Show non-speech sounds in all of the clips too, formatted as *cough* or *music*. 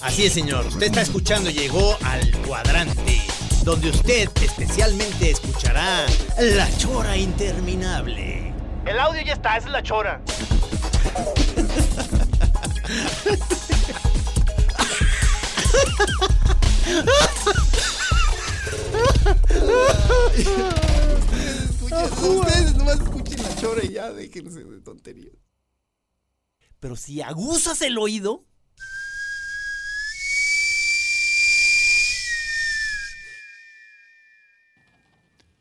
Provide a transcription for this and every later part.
Así es, señor. Usted está escuchando, llegó al cuadrante, donde usted especialmente escuchará la chora interminable. El audio ya está, esa es la Chora. Ustedes nomás escuchen la chora y ya déjense de tonterías. Pero si aguzas el oído,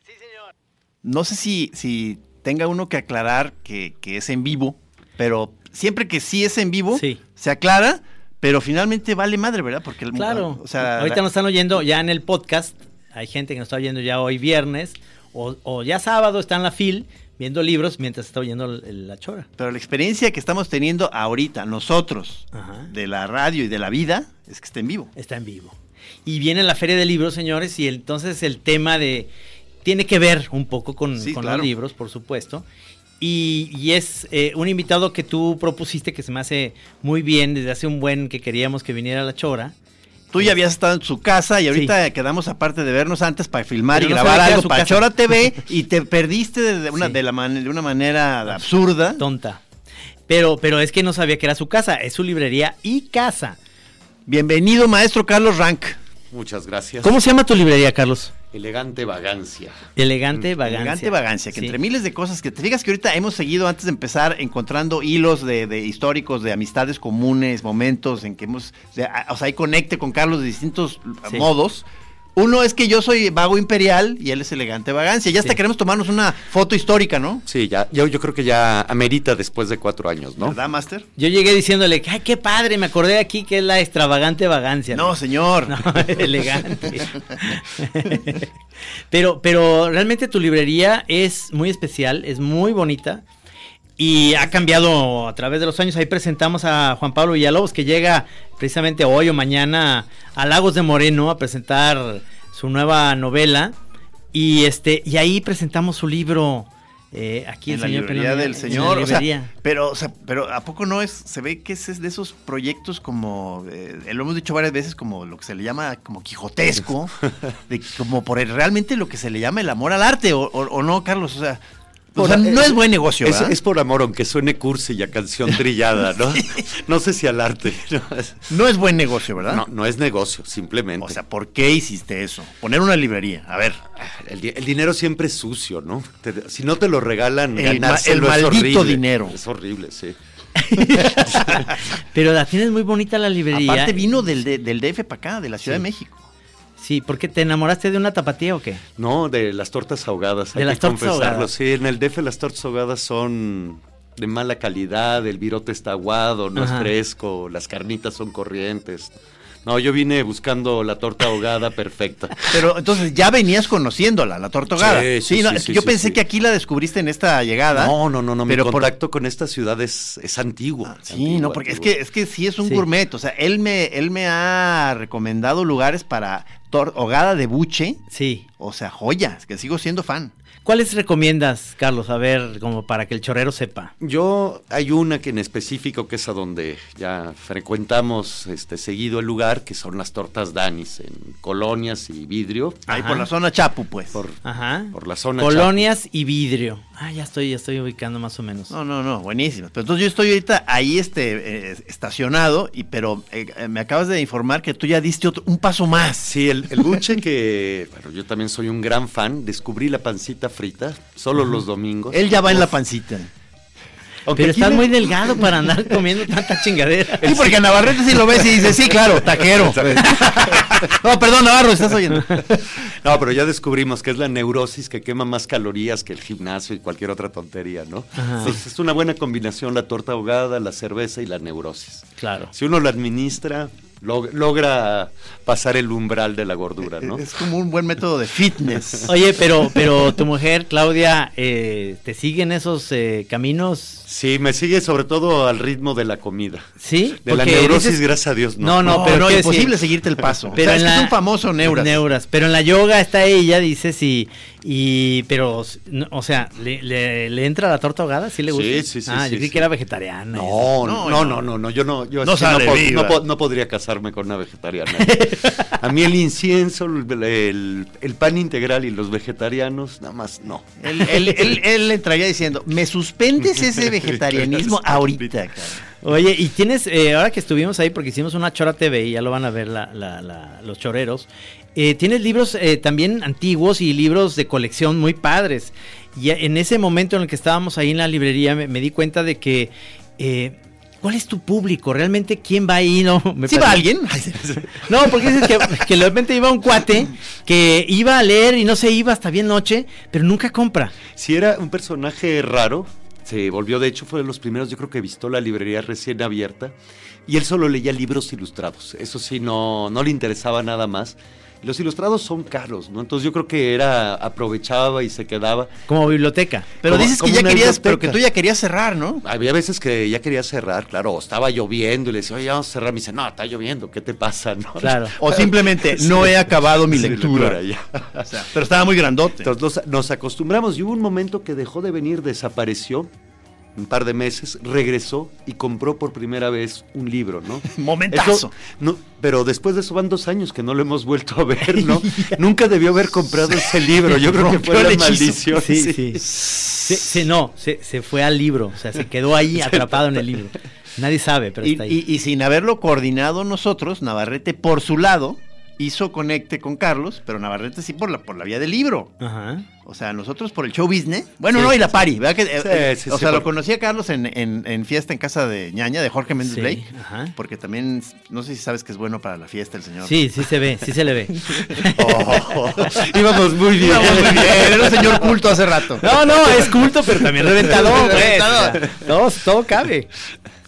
Sí, señor. No sé si, si tenga uno que aclarar que, que es en vivo, pero siempre que sí es en vivo, Sí. se aclara, pero finalmente vale madre, ¿verdad? Porque el Claro. o sea, Ahorita la- nos están oyendo ya en el podcast. Hay gente que nos está oyendo ya hoy viernes. O, o ya sábado está en la fil viendo libros mientras está oyendo la chora. pero la experiencia que estamos teniendo ahorita nosotros Ajá. de la radio y de la vida es que está en vivo. Está en vivo. Y viene la Feria de Libros, señores, y entonces el tema de... Tiene que ver un poco con, Sí, con claro. los libros, por supuesto. Y, y es eh, un invitado que tú propusiste que se me hace muy bien desde hace un buen que queríamos que viniera la chora. Tú ya habías estado en su casa y ahorita quedamos aparte de vernos antes para filmar Pero y no grabar algo para. Chora TV *laughs* y te perdiste de, de una, Sí. de, la man- de una manera absurda. Tonta. Pero, pero es que no sabía que era su casa, es su librería y casa. Bienvenido, maestro Carlos Rank. Muchas gracias. ¿Cómo se llama tu librería, Carlos? Elegante vagancia. Elegante Vagancia. Elegante vagancia, que Sí. entre miles de cosas que te fijas que ahorita hemos seguido antes de empezar encontrando hilos de, de históricos, de amistades comunes, momentos en que hemos, de- a- o sea, hay conecte con Carlos de distintos Sí. modos. Uno es que yo soy vago imperial y él es elegante vagancia. Ya hasta Sí. queremos tomarnos una foto histórica, ¿no? Sí, ya, yo, yo creo que ya amerita después de cuatro años, ¿no? ¿Verdad, Master? Yo llegué diciéndole, ay, qué padre, me acordé aquí que es la extravagante vagancia. No, señor. *laughs* No, elegante. *laughs* pero, pero realmente tu librería es muy especial, es muy bonita y ha cambiado a través de los años. Ahí presentamos a Juan Pablo Villalobos que llega precisamente hoy o mañana a Lagos de Moreno a presentar su nueva novela y este y ahí presentamos su libro. eh, aquí en el la señor librería Pelón, del en la señor, o sea, pero, o sea, pero a poco no es, se ve que es de esos proyectos como, eh, lo hemos dicho varias veces, como lo que se le llama como quijotesco, *laughs* de como por el- realmente lo que se le llama el amor al arte, o, o- o no, Carlos, o sea, o sea, no es buen negocio, Es, ¿verdad? es por amor, aunque suene cursi y a canción trillada, ¿no? No sé si al arte. No es, no es buen negocio, ¿verdad? no, no es negocio, simplemente. O sea, ¿por qué hiciste eso? Poner una librería, a ver, el, di- el dinero siempre es sucio, ¿no? Te- si no te lo regalan, El ma- el es maldito horrible. dinero. Es horrible, sí. *laughs* Pero la tienes muy bonita la librería. aparte vino del, de- del DF para acá, de la Ciudad Sí. de México. Sí, ¿por qué te enamoraste de una tapatía o qué? No, de las tortas ahogadas. De hay las que tortas confesarlo. ahogadas. Sí, en el DF las tortas ahogadas son de mala calidad, el virote está aguado, no Ajá. es fresco, las carnitas son corrientes. No, yo vine buscando la torta ahogada perfecta. Pero entonces ya venías conociéndola, la tortogada. Sí, sí, no, sí, sí, yo sí, pensé sí. que aquí la descubriste en esta llegada. No, no, no, no, pero mi por- contacto con esta ciudad es, es antiguo. Ah, Sí, antiguo, no, porque es que, es que sí es un Sí. gourmet. O sea, él me, él me ha recomendado lugares para tor- hogada de buche. Sí. O sea, joyas, que sigo siendo fan. ¿Cuáles recomiendas, Carlos? A ver, como para que el chorrero sepa. Yo hay una que en específico que es a donde ya frecuentamos este seguido el lugar, que son las tortas Danis en colonias y vidrio. Ahí por la zona Chapu, pues. Por, Ajá. por la zona Colonias y vidrio. Ah, ya estoy, ya estoy ubicando más o menos. No, no, no, buenísimo. Pero entonces yo estoy ahorita ahí este, eh, estacionado, y pero eh, eh, me acabas de informar que tú ya diste otro- un paso más. Sí, el, el buche que, *laughs* bueno, yo también soy un gran fan, descubrí la pancita frita solo los domingos. Él ya va en la pancita. Aunque Pero estás muy delgado para andar comiendo tanta chingadera. Sí, porque Navarrete sí lo ves y dice, sí, claro, taquero. *laughs* no, perdón, Navarro, estás oyendo. *laughs* No, pero ya descubrimos que es la neurosis que quema más calorías que el gimnasio y cualquier otra tontería, ¿no? Ajá. Entonces es una buena combinación la torta ahogada, la cerveza y la neurosis. Claro. Si uno la administra, log- logra pasar el umbral de la gordura, ¿no? Es como un buen método de fitness. Oye, pero, pero tu mujer, Claudia, eh, ¿te sigue en esos eh, caminos? Sí, me sigue sobre todo al ritmo de la comida. ¿Sí? De la Porque neurosis, dices- gracias a Dios, No, no. no, No, pero no, quiero imposible decir- seguirte el paso. *laughs* Pero o sea, en es que la- es un famoso neuras. Pero en la yoga está ella, dices, y, y pero, o sea, ¿le, le, le entra la torta ahogada? ¿Sí le gusta? Sí, sí, sí, Ah, sí, yo creí sí. que era vegetariana. No, No, no, no. no, no, yo no, yo No sale viva. no po- no podría casarme con una vegetariana. *laughs* A mí el incienso, el, el- el pan integral y los vegetarianos, nada más no. Él, él, él, él le entraría diciendo, ¿me suspendes ese vegetarianismo *laughs* ahorita? cabrón?" Oye, y tienes, eh, ahora que estuvimos ahí, porque hicimos una Chora TV y ya lo van a ver la- la- la- los choreros, eh, tienes libros eh, también antiguos y libros de colección muy padres. Y en ese momento en el que estábamos ahí en la librería me, me di cuenta de que... eh, ¿Cuál es tu público? ¿Realmente quién va ahí? No, me ¿Sí va alguien? *laughs* No, porque dices que, que de repente iba un cuate que iba a leer y no se iba hasta bien noche, pero nunca compra. Si era un personaje raro, se volvió, de hecho, fue de los primeros, yo creo que visitó la librería recién abierta, y él solo leía libros ilustrados. Eso sí, no, no le interesaba nada más. Los ilustrados son caros, ¿no? Entonces yo creo que era, aprovechaba y se quedaba. Como biblioteca. Pero Como- dices que ya querías, pero que tú ya querías cerrar, ¿no? Había veces que ya quería cerrar, claro, o estaba lloviendo y le decía, oye, vamos a cerrar. Me dice, no, está lloviendo, ¿qué te pasa? ¿no? Claro. *laughs* O simplemente, *laughs* no he acabado mi Sí, lectura. ya. O sea, pero estaba muy grandote. Entonces nos, nos acostumbramos y hubo un momento que dejó de venir, desapareció un par de meses, regresó y compró por primera vez un libro, ¿no? *laughs* Momentazo. Eso, no, pero después de eso van dos años que no lo hemos vuelto a ver, ¿no? *laughs* Nunca debió haber comprado ese libro, yo creo que fue la maldición. Sí, sí. No, se, se fue al libro, o sea, se quedó ahí *laughs* atrapado en el libro. Nadie sabe, pero Y, está ahí. y- y sin haberlo coordinado nosotros, Navarrete por su lado hizo conecte con Carlos, pero Navarrete sí por la, por la vía del libro. Ajá. O sea, nosotros por el show business. Bueno, Sí, no, y la pari, ¿verdad? Que, eh, Sí, eh, sí, o sea, lo conocí a Carlos en, en- en fiesta en casa de ñaña, de Jorge Méndez Blake. ajá. Porque también, no sé si sabes que es bueno para la fiesta el señor. Sí, sí se ve, sí se le ve. *laughs* Oh, íbamos muy bien. Íbamos muy bien, era un señor culto hace rato. No, no, es culto, pero también reventador, *laughs* pues. Reventador. Todo cabe.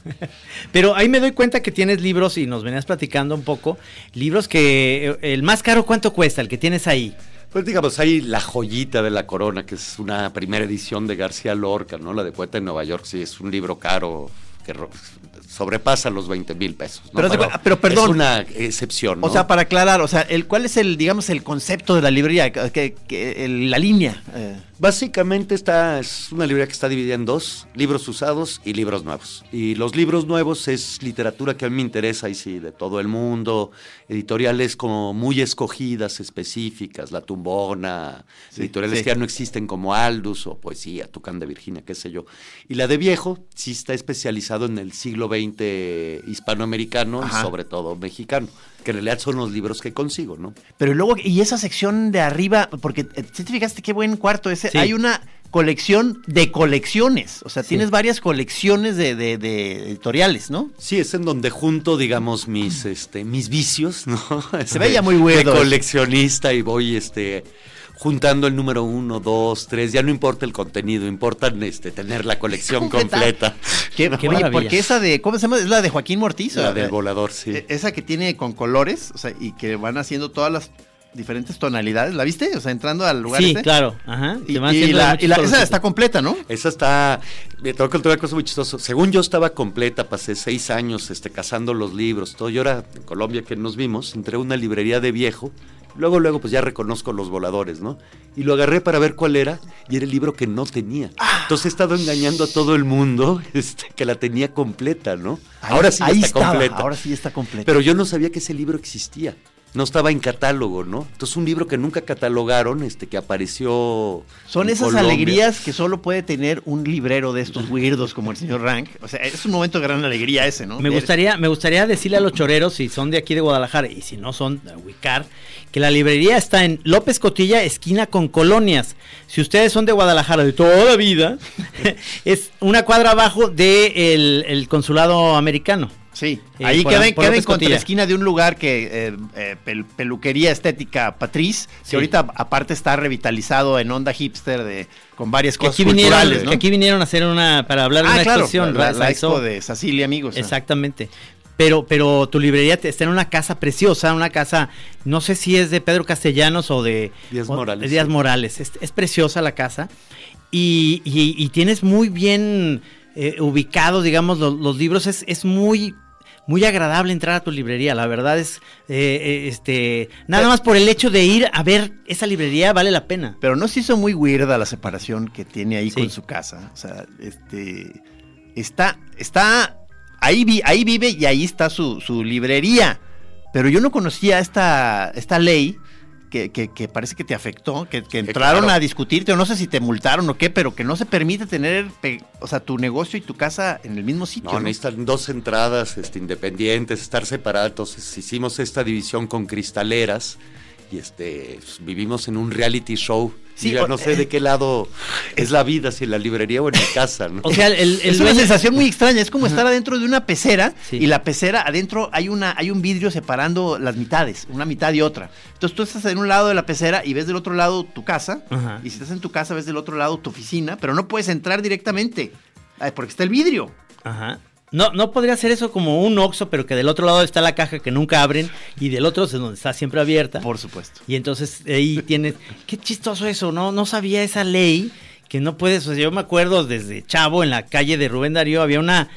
*laughs* Pero ahí me doy cuenta que tienes libros, y nos venías platicando un poco, libros que eh, el más caro, ¿cuánto cuesta? El que tienes ahí. Pues digamos, hay La joyita de la corona, que es una primera edición de García Lorca, ¿no? La de Poeta en Nueva York, sí, es un libro caro que sobrepasa los 20 mil pesos. ¿no? Pero cu- pero perdón. Es una excepción, ¿no? O sea, para aclarar, o sea, el, ¿cuál es el, digamos, el concepto de la librería? Que, que- el- la línea. eh. Básicamente esta es una librería que está dividida en dos, libros usados y libros nuevos. Y los libros nuevos es literatura que a mí me interesa, y sí, de todo el mundo, editoriales como muy escogidas, específicas, La Tumbona, editoriales sí. que ya no existen como Aldus o Poesía, Tucán de Virginia, qué sé yo. Y la de viejo sí está especializado en el siglo XX hispanoamericano Ajá. y sobre todo mexicano, que en realidad son los libros que consigo, ¿no? Pero luego, y esa sección de arriba, porque eh, te fijaste qué buen cuarto ese, Sí. hay una colección de colecciones. O sea, Sí. tienes varias colecciones de, de- de editoriales, ¿no? Sí, es en donde junto, digamos, mis, este, mis vicios, *laughs* ¿no? Este, veía muy weirdo De coleccionista y voy, este, juntando el número uno, dos, tres. Ya no importa el contenido, importa, este, tener la colección completa. *laughs* Qué, Qué oye, porque esa de, ¿cómo se llama? Es la de Joaquín Mortiz. La del volador, sí. eh, Esa que tiene con colores, o sea, y que van haciendo todas las diferentes tonalidades. ¿La viste? O sea, entrando al lugar Sí, este. claro. Ajá. Y, y la, y esa está completa, ¿no? Esa está, me tengo que contar una cosa muy chistosa. Según yo estaba completa, pasé seis años este, cazando los libros, todo. Yo era en Colombia que nos vimos, entré a una librería de viejo, Luego, luego, pues ya reconozco los voladores, ¿no? Y lo agarré para ver cuál era, y era el libro que no tenía. Entonces he estado engañando a todo el mundo *laughs* este, que la tenía completa, ¿no? Ahí- ahora sí ahí está estaba, completa. ahora sí está completa. Pero yo no sabía que ese libro existía. No estaba en catálogo, ¿no? Entonces un libro que nunca catalogaron, este, que apareció. Son en esas Colombia. alegrías que solo puede tener un librero de estos weirdos como el señor Rank. O sea, es un momento de gran alegría ese, ¿no? Me gustaría, me gustaría decirle a los choreros, si son de aquí de Guadalajara y si no son de ubicar, que la librería está en López Cotilla, esquina con colonias. Si ustedes son de Guadalajara de toda vida, *laughs* es una cuadra abajo del el consulado americano. Sí, Eh, ahí por- queda, por López Cotilla. contraesquina de un lugar que eh, eh, pel- peluquería estética Patriz, que Sí. ahorita aparte está revitalizado en onda hipster de con varias Que cosas aquí vinieron, culturales, ¿no? que aquí vinieron a hacer una, para hablar de ah, una claro, exposición. la, la expo de Sacilia, amigos. ah. Exactamente. Pero, pero tu librería está en una casa preciosa, una casa, no sé si es de Pedro Castellanos o de Díaz o- Morales, de Díaz sí. Morales. Es, es preciosa la casa. Y, y- y tienes muy bien eh, ubicado, digamos, lo- los, libros. Es, es muy, muy agradable entrar a tu librería. La verdad es, eh, eh, este, nada más por el hecho de ir a ver esa librería vale la pena. Pero no se hizo muy weirda la separación que tiene ahí Sí. con su casa. O sea, este. Está. Está. Ahí, vi- ahí vive y ahí está su, su librería. Pero yo no conocía esta, esta ley que, que- que parece que te afectó, que, que entraron claro. a discutirte, o no sé si te multaron o qué, pero que no se permite tener, o sea, tu negocio y tu casa en el mismo sitio. No, ¿no? necesitan dos entradas este, independientes, estar separadas. Entonces hicimos esta división con cristaleras y este vivimos en un reality show. Sí, o- no sé de qué lado es la vida, si en la librería o en mi casa, ¿no? O sea, el, el es una sensación muy extraña, es como estar adentro de una pecera Sí. y la pecera adentro hay una hay un vidrio separando las mitades, una mitad y otra. Entonces tú estás en un lado de la pecera y ves del otro lado tu casa Ajá. y si estás en tu casa ves del otro lado tu oficina, pero no puedes entrar directamente ay, porque está el vidrio. Ajá. No, no podría ser eso como un Oxxo, pero que del otro lado está la caja que nunca abren y del otro es donde está siempre abierta. Por supuesto. Y entonces ahí tienes. Qué chistoso eso, ¿no? No sabía esa ley que no puedes. O sea, yo me acuerdo desde Chavo en la calle de Rubén Darío había una,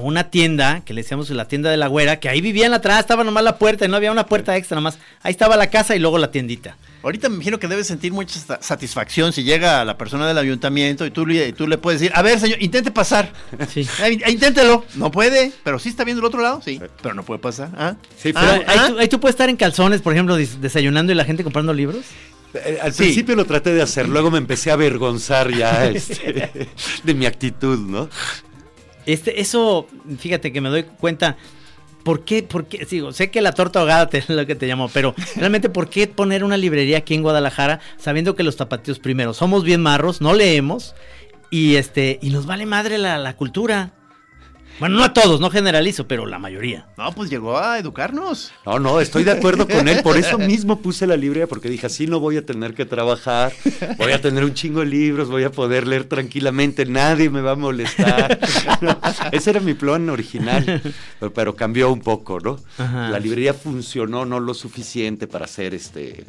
una tienda que le decíamos la tienda de la güera, que ahí vivían atrás, estaba nomás la puerta y no había una puerta extra nomás. Ahí estaba la casa y luego la tiendita. Ahorita me imagino que debes sentir mucha sa- satisfacción si llega la persona del ayuntamiento y tú, le- y tú le puedes decir, a ver señor, intente pasar. Sí. *laughs* Eh, inténtelo. No puede, pero sí está viendo el otro lado, sí. Pero no puede pasar. ¿Ah? Sí, Ah, Pero ahí, ah. tú, ahí tú puedes estar en calzones, por ejemplo, des- desayunando y la gente comprando libros. Eh, Al Sí. principio lo traté de hacer, luego me empecé a avergonzar ya *laughs* este, de mi actitud, ¿no? Este, eso, fíjate que me doy cuenta. ¿Por qué? ¿Por qué? Digo, sé que la torta ahogada es *laughs* lo que te llamó, pero realmente, ¿por qué poner una librería aquí en Guadalajara sabiendo que los tapatíos, primero, somos bien marros, no leemos y este y nos vale madre la, la cultura? Bueno, no a todos, no generalizo, pero la mayoría. No, pues llegó a educarnos. No, no, estoy de acuerdo con él. Por eso *laughs* mismo puse la librería, porque dije, así no voy a tener que trabajar, voy a tener un chingo de libros, voy a poder leer tranquilamente, nadie me va a molestar. *laughs* Ese era mi plan original, pero, pero cambió un poco, ¿no? Ajá. La librería funcionó no lo suficiente para hacer este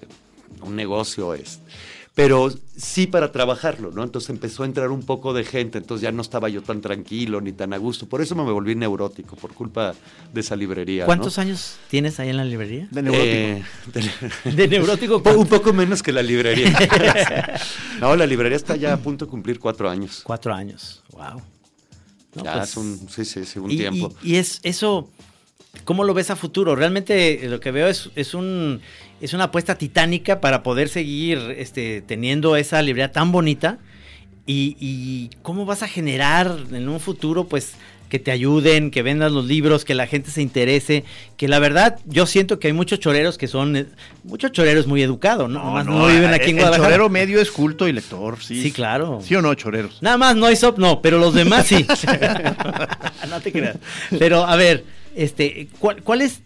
un negocio este. Pero sí para trabajarlo, ¿no? Entonces empezó a entrar un poco de gente, entonces ya no estaba yo tan tranquilo ni tan a gusto. Por eso me volví neurótico, por culpa de esa librería. ¿no? ¿Cuántos años tienes ahí en la librería? De neurótico. Eh, de- *laughs* De neurótico. un po- un poco menos que la librería. *laughs* no, la librería está ya a punto de cumplir cuatro años. Cuatro años. Wow. No, ya pues, es un, sí, sí, sí, un y, tiempo. y- y es eso, ¿cómo lo ves a futuro? Realmente eh, lo que veo es, es un es una apuesta titánica para poder seguir este, teniendo esa librería tan bonita. Y, y cómo vas a generar en un futuro, pues, que te ayuden, que vendan los libros, que la gente se interese, que la verdad yo siento que hay muchos choreros que son, eh, muchos choreros muy educados, ¿no? Nomás no, viven aquí en el, el Guadalajara. chorero medio es culto y lector, sí. Sí, claro. ¿Sí o no, choreros? Nada más no Aesop no, pero los demás sí. *laughs* *laughs* no te creas. Pero a ver, este, ¿cuál, cuál es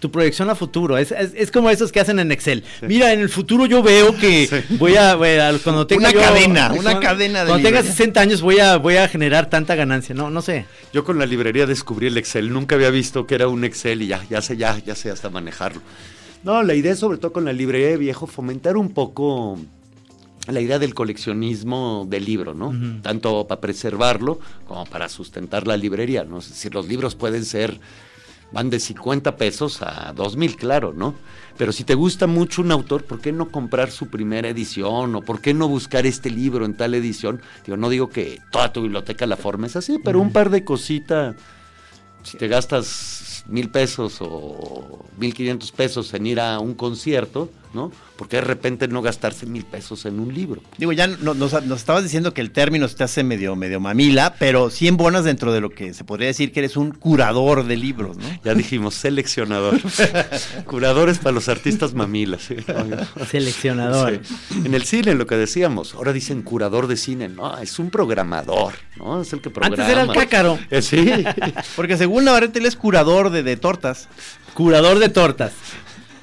tu proyección a futuro? Es, es- es como esos que hacen en Excel. Mira, en el futuro yo veo que *laughs* voy a, voy a- cuando tenga Una yo- cadena, una cuando- cadena de Cuando tenga librería. 60 años voy a, voy a generar tanta ganancia. No, no sé. Yo con la librería descubrí el Excel. Nunca había visto que era un Excel y ya, ya sé, ya, ya sé hasta manejarlo. No, la idea sobre todo con la librería de viejo fomentar un poco la idea del coleccionismo del libro, ¿no? Tanto para preservarlo como para sustentar la librería, ¿no? Es decir, los libros pueden ser van de 50 pesos a 2 mil, claro, ¿no? Pero si te gusta mucho un autor, ¿por qué no comprar su primera edición? ¿O por qué no buscar este libro en tal edición? Digo, no digo que toda tu biblioteca la formes así, pero un par de cositas, si te gastas mil pesos o mil quinientos pesos en ir a un concierto, ¿no? Porque de repente no gastarse mil pesos en un libro. Digo, ya no- nos, nos estabas diciendo que el término se te hace medio, medio mamila, pero 100 bonas dentro de lo que se podría decir que eres un curador de libros, ¿no? Ya dijimos, seleccionador. *laughs* Curadores para los artistas mamilas. ¿sí? Seleccionador. Sí. En el cine, lo que decíamos, ahora dicen curador de cine. No, es un programador, ¿no? Es el que programa. Antes era el cácaro. Eh, sí. *laughs* Porque según Navarrete él es curador de, de tortas. Curador de tortas.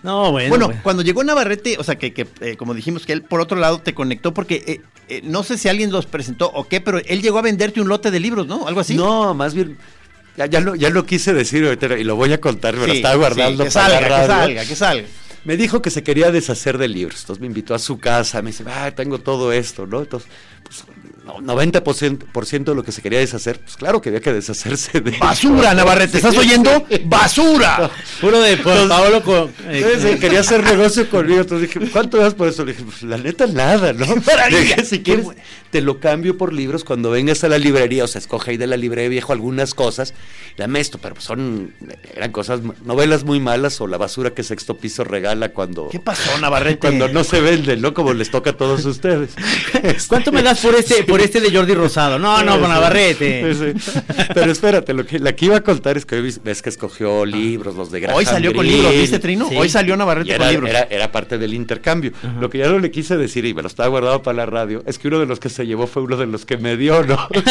No, bueno. Bueno, cuando llegó Navarrete, o sea, que, que, eh, como dijimos, que él por otro lado te conectó porque eh, eh, no sé si alguien los presentó o qué, pero él llegó a venderte un lote de libros, ¿no? Algo así. No, más bien. Ya, ya lo, ya lo quise decir ahorita y lo voy a contar, pero Sí, estaba guardando sí, que para salga, que salga, que salga. Me dijo que se quería deshacer de libros. Entonces me invitó a su casa. Me dice, ah, tengo todo esto, ¿no? Entonces, pues, no, 90% por ciento de lo que se quería deshacer, pues claro que había que deshacerse de. Basura, Navarrete, ¿estás oyendo? ¡Basura! *laughs* Puro de pa- Paolo con. eh, Entonces, eh, quería hacer negocio conmigo. Entonces dije, ¿cuánto das por eso? Le dije, pues la neta, nada, ¿no? *laughs* dije, si quieres, te lo cambio por libros cuando vengas a la librería. O sea, escoge ahí de la librería viejo algunas cosas. Dame esto, pero son. Eran cosas, novelas muy malas o la basura que Sexto Piso regala cuando. ¿Qué pasó, Navarrete? Cuando no se venden, ¿no? Como les toca a todos ustedes. *laughs* ¿Cuánto me das por este, por este de Jordi Rosado? No, no, con Navarrete. sí. Pero espérate, lo que, la que iba a contar es que hoy ves que escogió libros, los de Graham Hoy salió con libros, ¿viste, Trino? Sí. Hoy salió Navarrete era, con libros. era- era parte del intercambio. Lo que ya no le quise decir, y me lo estaba guardado para la radio, es que uno de los que se llevó fue uno de los que me dio, ¿no? *laughs*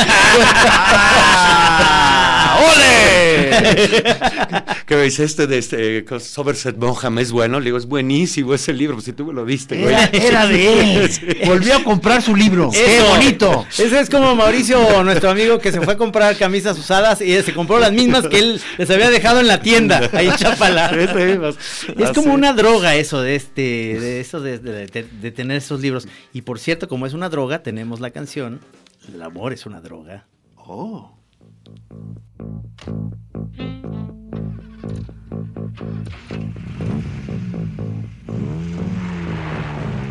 ¡Ah! ¡Ole! *laughs* que me dice este de este, eh, Somerset Maugham es bueno. Le digo, es buenísimo ese libro, pues si tú me lo diste, güey. Era, era de él. *laughs* Volvió a comprar su libro. ¡Qué bonito! Ese es como Mauricio, *laughs* nuestro amigo, que se fue a comprar camisas usadas y se compró las mismas que él les había dejado en la tienda, ahí en Chapala. Es como una droga eso de este, de eso de, de- de- de tener esos libros. Y por cierto, como es una droga, tenemos la canción El amor es una droga. Oh. Thank you.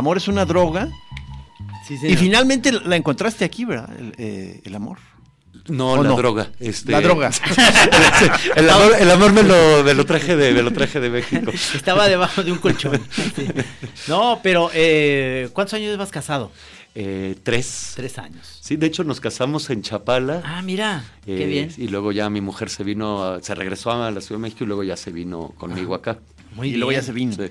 Amor es una droga. Sí, Y finalmente la encontraste aquí, ¿verdad? El, eh, el amor. No, ¿O la no? droga. Este, La droga. *laughs* el amor, el amor me, lo, me lo traje de, me lo traje de México. *laughs* Estaba debajo de un colchón. Sí. No, pero eh, ¿cuántos años llevas casado? Eh, tres. Tres años. Sí, de hecho nos casamos en Chapala. Ah, mira, qué eh, bien. Y luego ya mi mujer se vino, a- se regresó a la Ciudad de México y luego ya se vino conmigo acá. Muy y luego ya se vino. Sí. *laughs*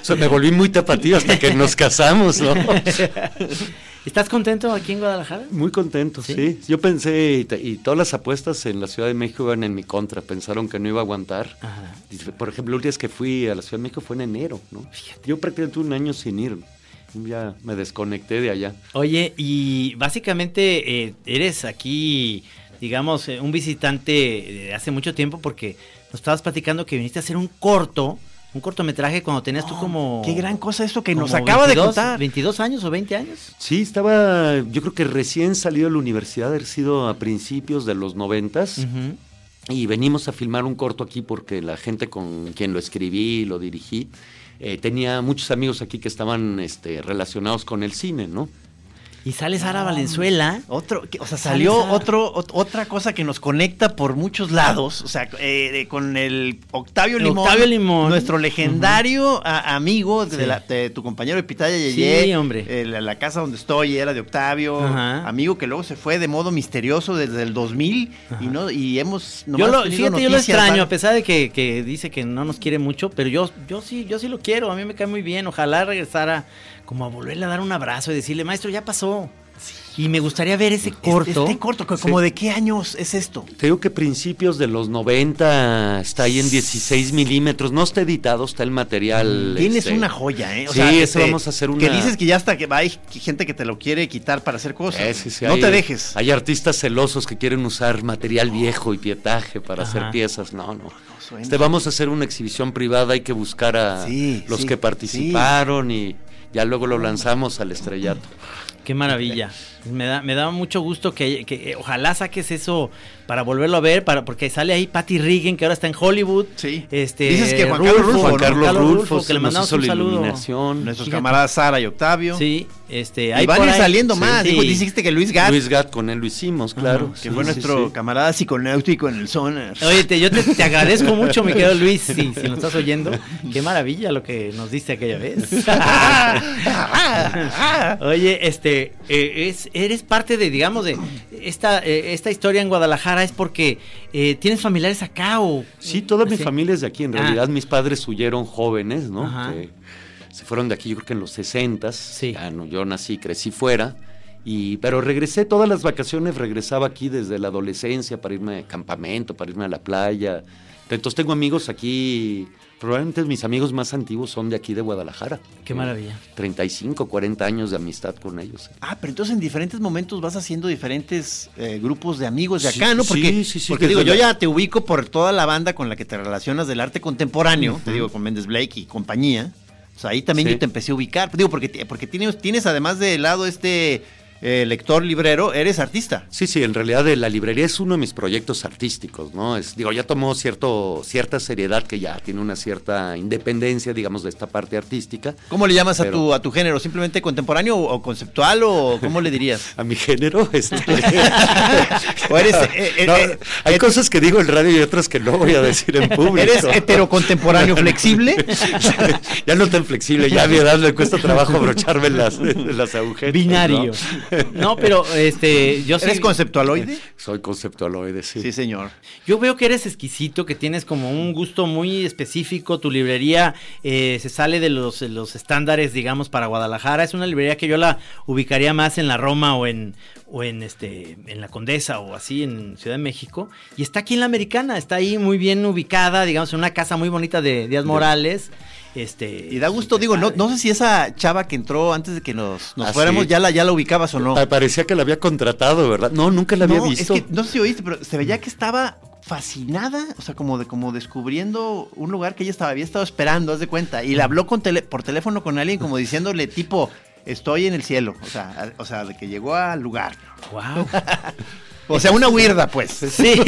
O sea, me volví muy tapatío hasta que nos casamos, ¿no? *laughs* ¿Estás contento aquí en Guadalajara? Muy contento, ¿Sí? ¿Sí? Yo pensé, y, te- y todas las apuestas en la Ciudad de México iban en mi contra, pensaron que no iba a aguantar. Ajá. Por ejemplo, la última vez que fui a la Ciudad de México fue en enero, ¿no? Yo prácticamente un año sin ir. Ya me desconecté de allá. Oye, y básicamente eh, eres aquí, digamos, eh, un visitante de hace mucho tiempo porque nos estabas platicando que viniste a hacer un corto, un cortometraje cuando tenías tú como... Qué gran cosa esto que nos acaba 22, de contar. 22 años o 20 años. Sí, estaba, yo creo que recién salido de la universidad, haber sido a principios de los noventas. Ujú. Y venimos a filmar un corto aquí porque la gente con quien lo escribí, lo dirigí, eh, tenía muchos amigos aquí que estaban este, relacionados con el cine, ¿no? Y sale Sara Valenzuela. Otro, o sea, salió otro, ot- otra cosa que nos conecta por muchos lados. O sea, eh, con el Octavio Limón. Octavio Limón. Nuestro legendario a- amigo de, Sí. la- de tu compañero de Pitaya Yeye. Sí, hombre. eh, la, la casa donde estoy era de Octavio. Ajá. Amigo que luego se fue de modo misterioso desde el 2000. Y, no, y hemos. Yo lo, fíjate, yo lo extraño, ¿vale? a pesar de que, que dice que no nos quiere mucho, pero yo, yo sí, yo sí lo quiero, a mí me cae muy bien. Ojalá regresara como a volverle a dar un abrazo y decirle, maestro, ya pasó. Y me gustaría ver ese corto. Este corto, co- como de qué años es esto. Te digo que principios de los 90 está ahí en 16 milímetros, no está editado, está el material. Tienes este, una joya, ¿eh? sí, eso vamos a hacer Que una- dices que ya hasta que hay gente que te lo quiere quitar para hacer cosas. Eh, sí, no hay- te dejes. Hay artistas celosos que quieren usar material viejo y pietaje para Ajá. hacer piezas. No, no. Este, vamos a hacer una exhibición privada, hay que buscar a los que participaron y ya luego lo lanzamos al estrellato. Qué maravilla. Me da, me da mucho gusto que, que, eh, ojalá saques eso para volverlo a ver, para, porque sale ahí Patty Regan, que ahora está en Hollywood. Sí. Este, Dices que Juan Carlos Rulfo, Juan. Carlos Rulfo, que le nos mandamos un la saludo. iluminación. Nuestros Fíjate. camaradas Sara y Octavio. Sí, este, Y hay van a ir ahí- saliendo sí, más. sí. Dijiste que Luis Gat, Luis Gat, con él lo hicimos, claro. que Sí, fue sí, nuestro sí. camarada psiconáutico en el sonar. Oye, te- yo te, te agradezco *laughs* mucho, mi querido Luis, si, si nos estás oyendo. Qué maravilla lo que nos diste aquella vez. *laughs* *laughs* Oye, este, eh, es, eres parte de, digamos, de esta, eh, esta historia en Guadalajara es porque eh, tienes familiares acá o... Sí, toda mi Sí. familia es de aquí. En Ah. realidad, mis padres huyeron jóvenes, ¿no? Ajá. Que se fueron de aquí, yo creo que en los 60 Sí. Ya no, yo nací, crecí fuera. Y, pero regresé todas las vacaciones, regresaba aquí desde la adolescencia para irme a campamento, para irme a la playa. Entonces tengo amigos aquí, probablemente mis amigos más antiguos son de aquí de Guadalajara. Qué maravilla. 35, 40 años de amistad con ellos. Ah, pero entonces en diferentes momentos vas haciendo diferentes eh, grupos de amigos de Sí, acá, ¿no? sí, Porque, sí, sí, porque desde digo, yo la- ya te ubico por toda la banda con la que te relacionas del arte contemporáneo, te digo, con Méndez Blake y compañía. O sea, ahí también Sí. yo te empecé a ubicar. Digo, porque, porque tienes, tienes además de lado este eh, lector librero, eres artista. Sí, sí, en realidad eh, la librería es uno de mis proyectos artísticos, ¿no? Es, digo, ya tomó cierto, cierta seriedad que ya tiene una cierta independencia, digamos, de esta parte artística. ¿Cómo le llamas a, tu, a tu género? ¿Simplemente contemporáneo o, conceptual o cómo le dirías? *laughs* A mi género, este... *laughs* *laughs* O eres, eh, eh, No, eh, hay cosas que digo en radio y otras que no voy a decir en público. ¿Eres heterocontemporáneo flexible? ya no tan flexible, ya a mi edad me cuesta trabajo abrocharme las, las agujetas. Binario. ¿no? No, pero este, yo sí- ¿Eres conceptualoide? Soy conceptualoide, sí. Sí, señor. Yo veo que eres exquisito, que tienes como un gusto muy específico. Tu librería eh, se sale de los, de los estándares, digamos, para Guadalajara. Es una librería que yo la ubicaría más en la Roma o en o en este en la Condesa o así en Ciudad de México y está aquí en la Americana, está ahí muy bien ubicada, digamos, en una casa muy bonita de Díaz Morales. Este Y da gusto, digo, no, no sé si esa chava que entró antes de que nos, nos Ah, fuéramos sí. ya la, ya la ubicabas o no. Pa- Parecía que la había contratado, ¿verdad? No, nunca la había no, visto. Es que, no sé si oíste, pero se veía que estaba fascinada, o sea, como de como descubriendo un lugar que ella estaba, había estado esperando, haz de cuenta, y le habló con tele- por teléfono con alguien como diciéndole tipo, estoy en el cielo, o sea, a- o sea, de que llegó al lugar. Wow. *laughs* O sea, una huirda, pues. Sí. Sí,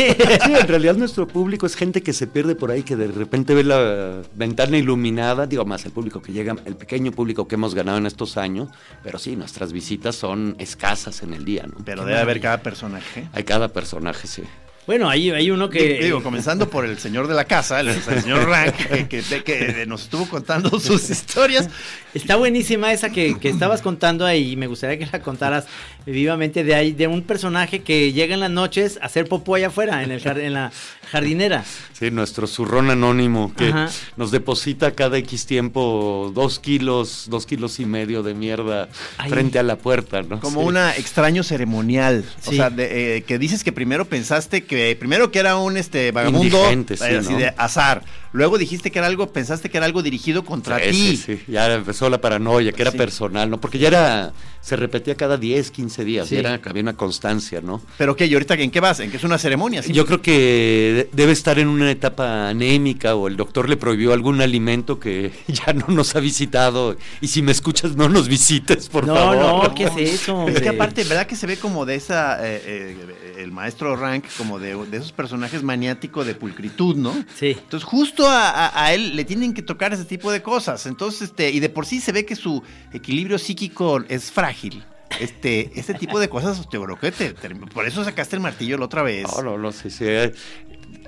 en realidad nuestro público es gente que se pierde por ahí, que de repente ve la ventana iluminada, digo más el público que llega, el pequeño público que hemos ganado en estos años, pero sí, nuestras visitas son escasas en el día, ¿no? Pero debe haber cada personaje. Hay cada personaje, sí. Bueno, hay, hay uno que... Digo, comenzando por el señor de la casa, el, el señor Rank, que, que- que nos estuvo contando *laughs* sus historias. Está buenísima esa que, que estabas contando ahí. Me gustaría que la contaras vivamente de ahí, de un personaje que llega en las noches a hacer popó allá afuera, en, el, en la jardinera. Sí, nuestro zurrón anónimo que Ajá. nos deposita cada X tiempo dos kilos, dos kilos y medio de mierda Ay. frente a la puerta, ¿no? Como Sí. una extraño ceremonial. O Sí. sea, de, eh, que dices que primero pensaste que, primero que era un este vagabundo sí, así ¿no? de azar. Luego dijiste que era algo, pensaste que era algo dirigido contra Sí, ti. sí, sí. Ya empezó la paranoia, que era Sí. personal, ¿no? Porque ya era, se repetía cada 10, 15 días, Sí. ya era, había una constancia, ¿no? Pero qué, ¿y ahorita en qué vas? ¿En qué es una ceremonia? ¿sí? Yo creo que de- debe estar en una etapa anémica o el doctor le prohibió algún alimento que *laughs* ya no nos ha visitado. Y si me escuchas, no nos visites, por no, favor. no, ¿qué es eso? *laughs* Es que aparte, ¿verdad que se ve como de esa, eh, eh, el maestro Rank, como de, de esos personajes maniáticos de pulcritud, ¿no? Sí. Entonces justo a, él le tienen que tocar ese tipo de cosas. Entonces, este, y de por sí se ve que su equilibrio psíquico es frágil. Este, este tipo de cosas, creo te, te- por eso sacaste el martillo la otra vez. No, no, no, sí, sí.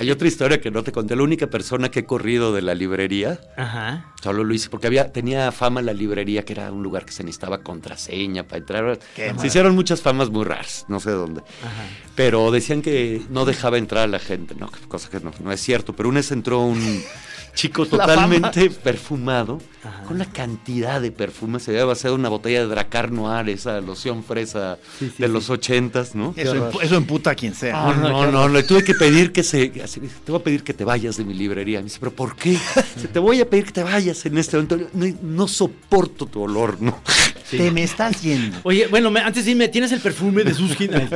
Hay, otra historia que no te conté. La única persona que he corrido de la librería, Ajá. solo lo hice porque había, tenía fama la librería, que era un lugar que se necesitaba contraseña para entrar. Qué se hicieron muchas famas muy raras, no sé dónde. Ajá. Pero decían que no dejaba entrar a la gente, no, cosa que no, no es cierto. Pero una vez entró un chico La totalmente perfumado, Ajá. con una cantidad de perfume. Se había vaciado una botella de Dracar Noir, esa loción fresa Sí, sí, de sí. los ochentas, ¿no? Eso, empu- eso emputa a quien sea. No, no, no, le tuve que pedir que se. así, te voy a pedir que te vayas de mi librería. Me dice, ¿pero por qué? *laughs* Te voy a pedir que te vayas en este momento. No, no soporto tu olor, ¿no? Te me estás yendo. Oye, bueno, me- antes dime, ¿tienes el perfume de Suskin? *laughs* *laughs*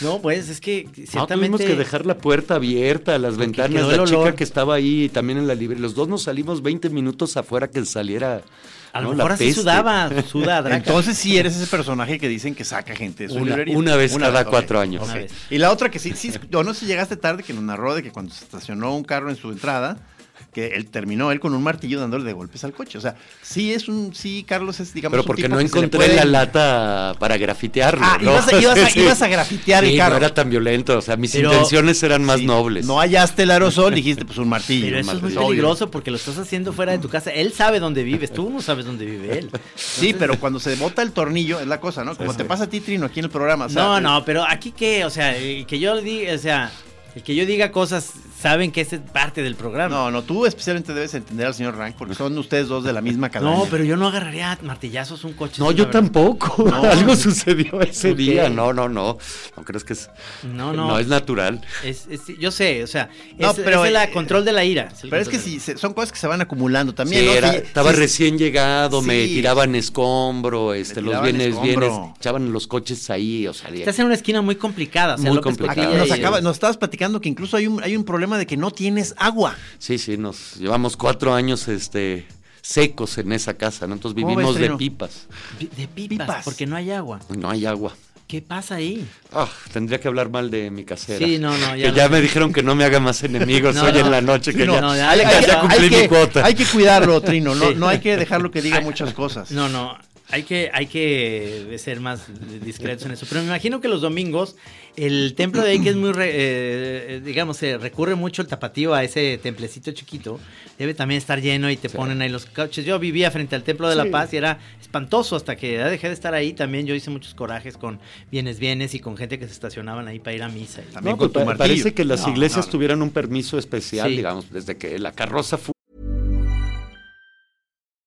no, pues es que No, ciertamente... tuvimos que dejar la puerta abierta, las ventanas, la olor. chica que estaba ahí también en la librería. Los dos nos salimos 20 minutos afuera que saliera. A lo ¿no? mejor la así peste. sudaba, suda. Entonces sí eres ese personaje que dicen que saca gente de su Una- librería. una vez cada ok, cuatro años. Una. Y la otra que sí, sí, o no sé si llegaste tarde, que nos narró de que cuando se estacionó un carro en su entrada, que él terminó él con un martillo dándole de golpes al coche. O sea, sí es un, sí, Carlos es, digamos, Pero un porque tipo no que encontré puede- la lata para grafitearlo. Ah, ¿no? ibas a- ibas a- *laughs* Sí. ibas a grafitear el Sí, carro. No era tan violento, o sea, mis Pero- intenciones eran más Sí, nobles. No hallaste el aerosol, dijiste pues un martillo. Pero un eso es muy peligroso porque lo estás haciendo fuera de tu casa. Él sabe dónde vives, tú no sabes dónde vive él. Sí, pero cuando se bota el tornillo es la cosa, ¿no? Como te pasa a ti, Trino, aquí en el programa. o sea, no, no, pero aquí que, o sea, el que yo diga, o sea, el que yo diga cosas, saben que es parte del programa. No, no, tú especialmente debes entender al señor Rank porque son ustedes dos de la misma calaña. No, pero yo no agarraría martillazos un coche. No, yo tampoco. No. *laughs* Algo sucedió ese día. No, no, no. No crees que es. No, no. es natural. Es- es- yo sé, o sea, No, es, pero, es el eh, control de la ira. Pero es que sí, se- son cosas que se van acumulando también. Sí, ¿no? era- Sí, estaba sí, recién llegado, me tiraban escombro, este, los bienes, escombro. bienes, echaban los coches ahí, o sea, Estás en una esquina muy complicada, o sea, Muy complicada. Nos, acaba- nos estabas platicando que incluso hay un, hay un problema de que no tienes agua. sí, sí, nos llevamos cuatro años, este, secos en esa casa, ¿no? Entonces ¿Cómo vivimos de pipas, De pipas, Pipas. porque no hay agua. no hay agua. ¿Qué pasa ahí? Ah, tendría que hablar mal de mi casera. Sí, no, no, ya Que ya me dijeron que no me haga más enemigos *laughs* No, hoy no. en la noche, que No, ya, no, ya- hay, ya- cumplí hay mi que, cuota. hay que cuidarlo, Trino. No, *laughs* Sí. no hay que dejarlo que diga muchas cosas. No, no, hay que, hay que ser más discretos en eso. Pero me imagino que los domingos el templo de ahí que es muy, re- eh, digamos, se recurre mucho el tapatío a ese templecito chiquito, debe también estar lleno y te ponen ahí los coches. Yo vivía frente al templo de la paz y era espantoso hasta que ya dejé de estar ahí. También yo hice muchos corajes con bienes bienes y con gente que se estacionaban ahí para ir a misa. y- También No, con pues, tu pa- martillo. parece que las No, iglesias no, no. tuvieran un permiso especial, Sí. digamos, desde que la carroza fu-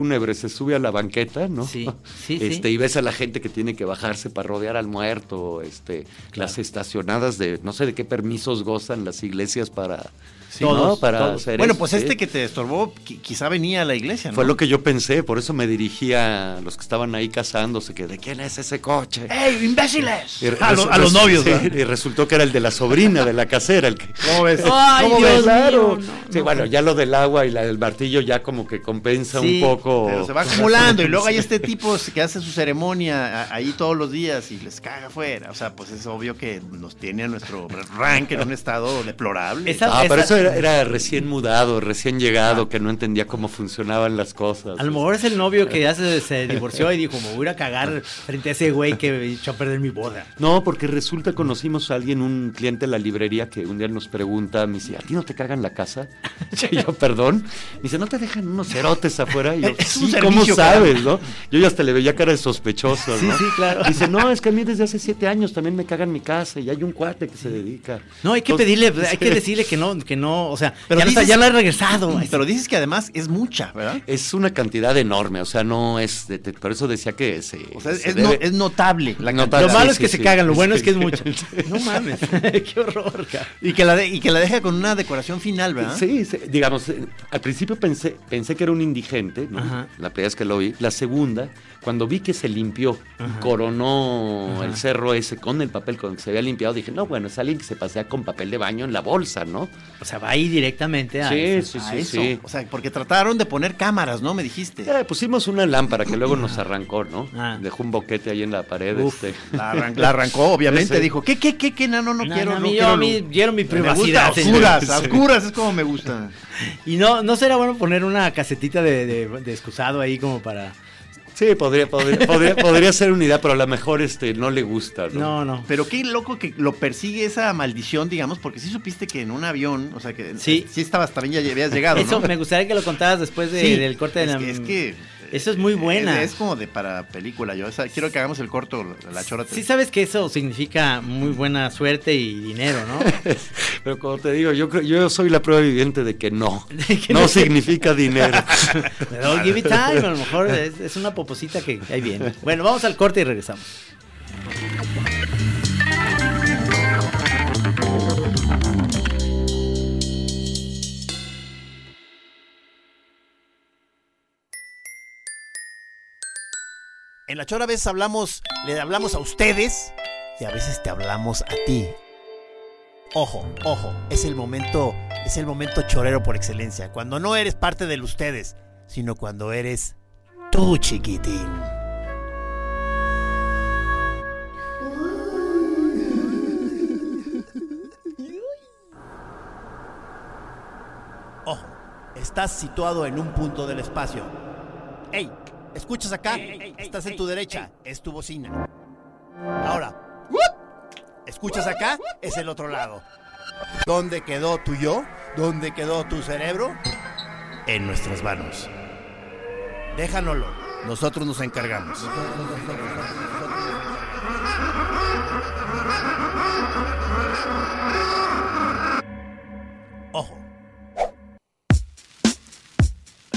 Fúnebre se sube a la banqueta, ¿no? Sí, sí, sí. este, Y ves a la gente que tiene que bajarse para rodear al muerto, este, las estacionadas de, no sé de qué permisos gozan las iglesias para, Sí, ¿no? todos, para todos. hacer Bueno, eso, pues sí. este que te estorbó qui- quizá venía a la iglesia, ¿no? Fue lo que yo pensé, por eso me dirigí a los que estaban ahí casándose, que de quién es ese coche. ¡Ey, imbéciles! A, los- resu- a los novios, sí, y resultó que era el de la sobrina de la casera, el que. ¿Cómo ves? Ay, ¿Cómo Dios ves? Claro. no, sí, no. bueno, ya lo del agua y la del martillo ya como que compensa un poco. Pero se va acumulando y luego hay este tipo que hace su ceremonia ahí todos los días y les caga afuera. O sea, pues es obvio que nos tiene a nuestro rank en un estado deplorable. Esa- Ah, pero esa- eso era, era recién mudado, recién llegado, que no entendía cómo funcionaban las cosas. A lo mejor es el novio que ya se, se divorció y dijo, me voy a ir a cagar frente a ese güey que echó a perder mi boda. No, porque resulta conocimos a alguien, un cliente de la librería que un día nos pregunta, me dice, ¿a ti no te cagan la casa? Y *laughs* yo, perdón. Me dice, ¿no te dejan unos cerotes afuera? Y *laughs* yo, Sí, ¿cómo sabes, no? Yo ya hasta le veía cara de sospechoso, Sí, ¿no? sí, claro. Dice, no, es que a mí desde hace siete años también me cagan mi casa y hay un cuate que se dedica. No, hay que Entonces, pedirle, *laughs* hay sí. que decirle que no, que no, o sea, Pero ya, no dices- ya lo ha regresado. *clears throat* Pero dices que además es mucha, ¿verdad? Es una cantidad enorme, o sea, no es... de- te- por eso decía que se... O sea, es, se es no- debe- es notable la Notable. lo malo sí, es que sí, se sí. cagan, lo bueno es que es *laughs* Sí. mucho. No mames, *laughs* qué horror, cara. Y que, la de- y que la deja con una decoración final, ¿verdad? Sí, sí, digamos, eh, al principio pensé, pensé que era un indigente, ¿no? Ajá. La primera vez que lo vi. La segunda, cuando vi que se limpió y coronó Ajá. el cerro ese con el papel con el que se había limpiado, dije, no, bueno, es alguien que se pasea con papel de baño en la bolsa, ¿no? O sea, va ahí directamente a Sí, eso. sí, A sí, eso. sí. O sea, porque trataron de poner cámaras, ¿no? Me dijiste. Eh, pusimos una lámpara que luego nos arrancó, ¿no? Ah. Dejó un boquete ahí en la pared. Uf. este. La, arran- la arrancó, obviamente. Ese. Dijo, ¿qué, qué, qué, qué? No, no, no, No, quiero. no, a no mí, yo, quiero a mí, luz. quiero mi Me gusta privacidad. a señor. oscuras, a oscuras es como me gusta. *laughs* Y no, no será bueno poner una casetita de, de, de excusado ahí como para. Sí, podría, podría, podría, podría ser una idea, pero a lo mejor este, no le gusta, ¿no? No, no. Pero qué loco que lo persigue esa maldición, digamos, porque sí supiste que en un avión, o sea, que Sí. sí estabas, también ya habías llegado, Eso ¿no? me gustaría que lo contaras después de- Sí, del corte de es la. que, es que Eso es muy buena. Es, es como de para película. Yo quiero que hagamos el corto, la, chora. Sí sabes que eso significa muy buena suerte y dinero, ¿no? *laughs* Pero como te digo, yo creo, yo soy la prueba viviente de que no. *laughs* que no no- significa dinero. *laughs* Pero give it time, a lo mejor es, es una poposita que ahí viene. Bueno, vamos al corte y regresamos. La chora a veces hablamos, le hablamos a ustedes y a veces te hablamos a ti. Ojo, ojo, es el momento, es el momento chorero por excelencia. Cuando no eres parte del ustedes, sino cuando eres tú, chiquitín. Ojo, estás situado en un punto del espacio. ¡Ey! ¿Escuchas acá? Estás en tu derecha, es tu bocina. Ahora, ¿escuchas acá? Es el otro lado. ¿Dónde quedó tu yo? ¿Dónde quedó tu cerebro? En nuestras manos. Déjanoslo, nosotros nos encargamos.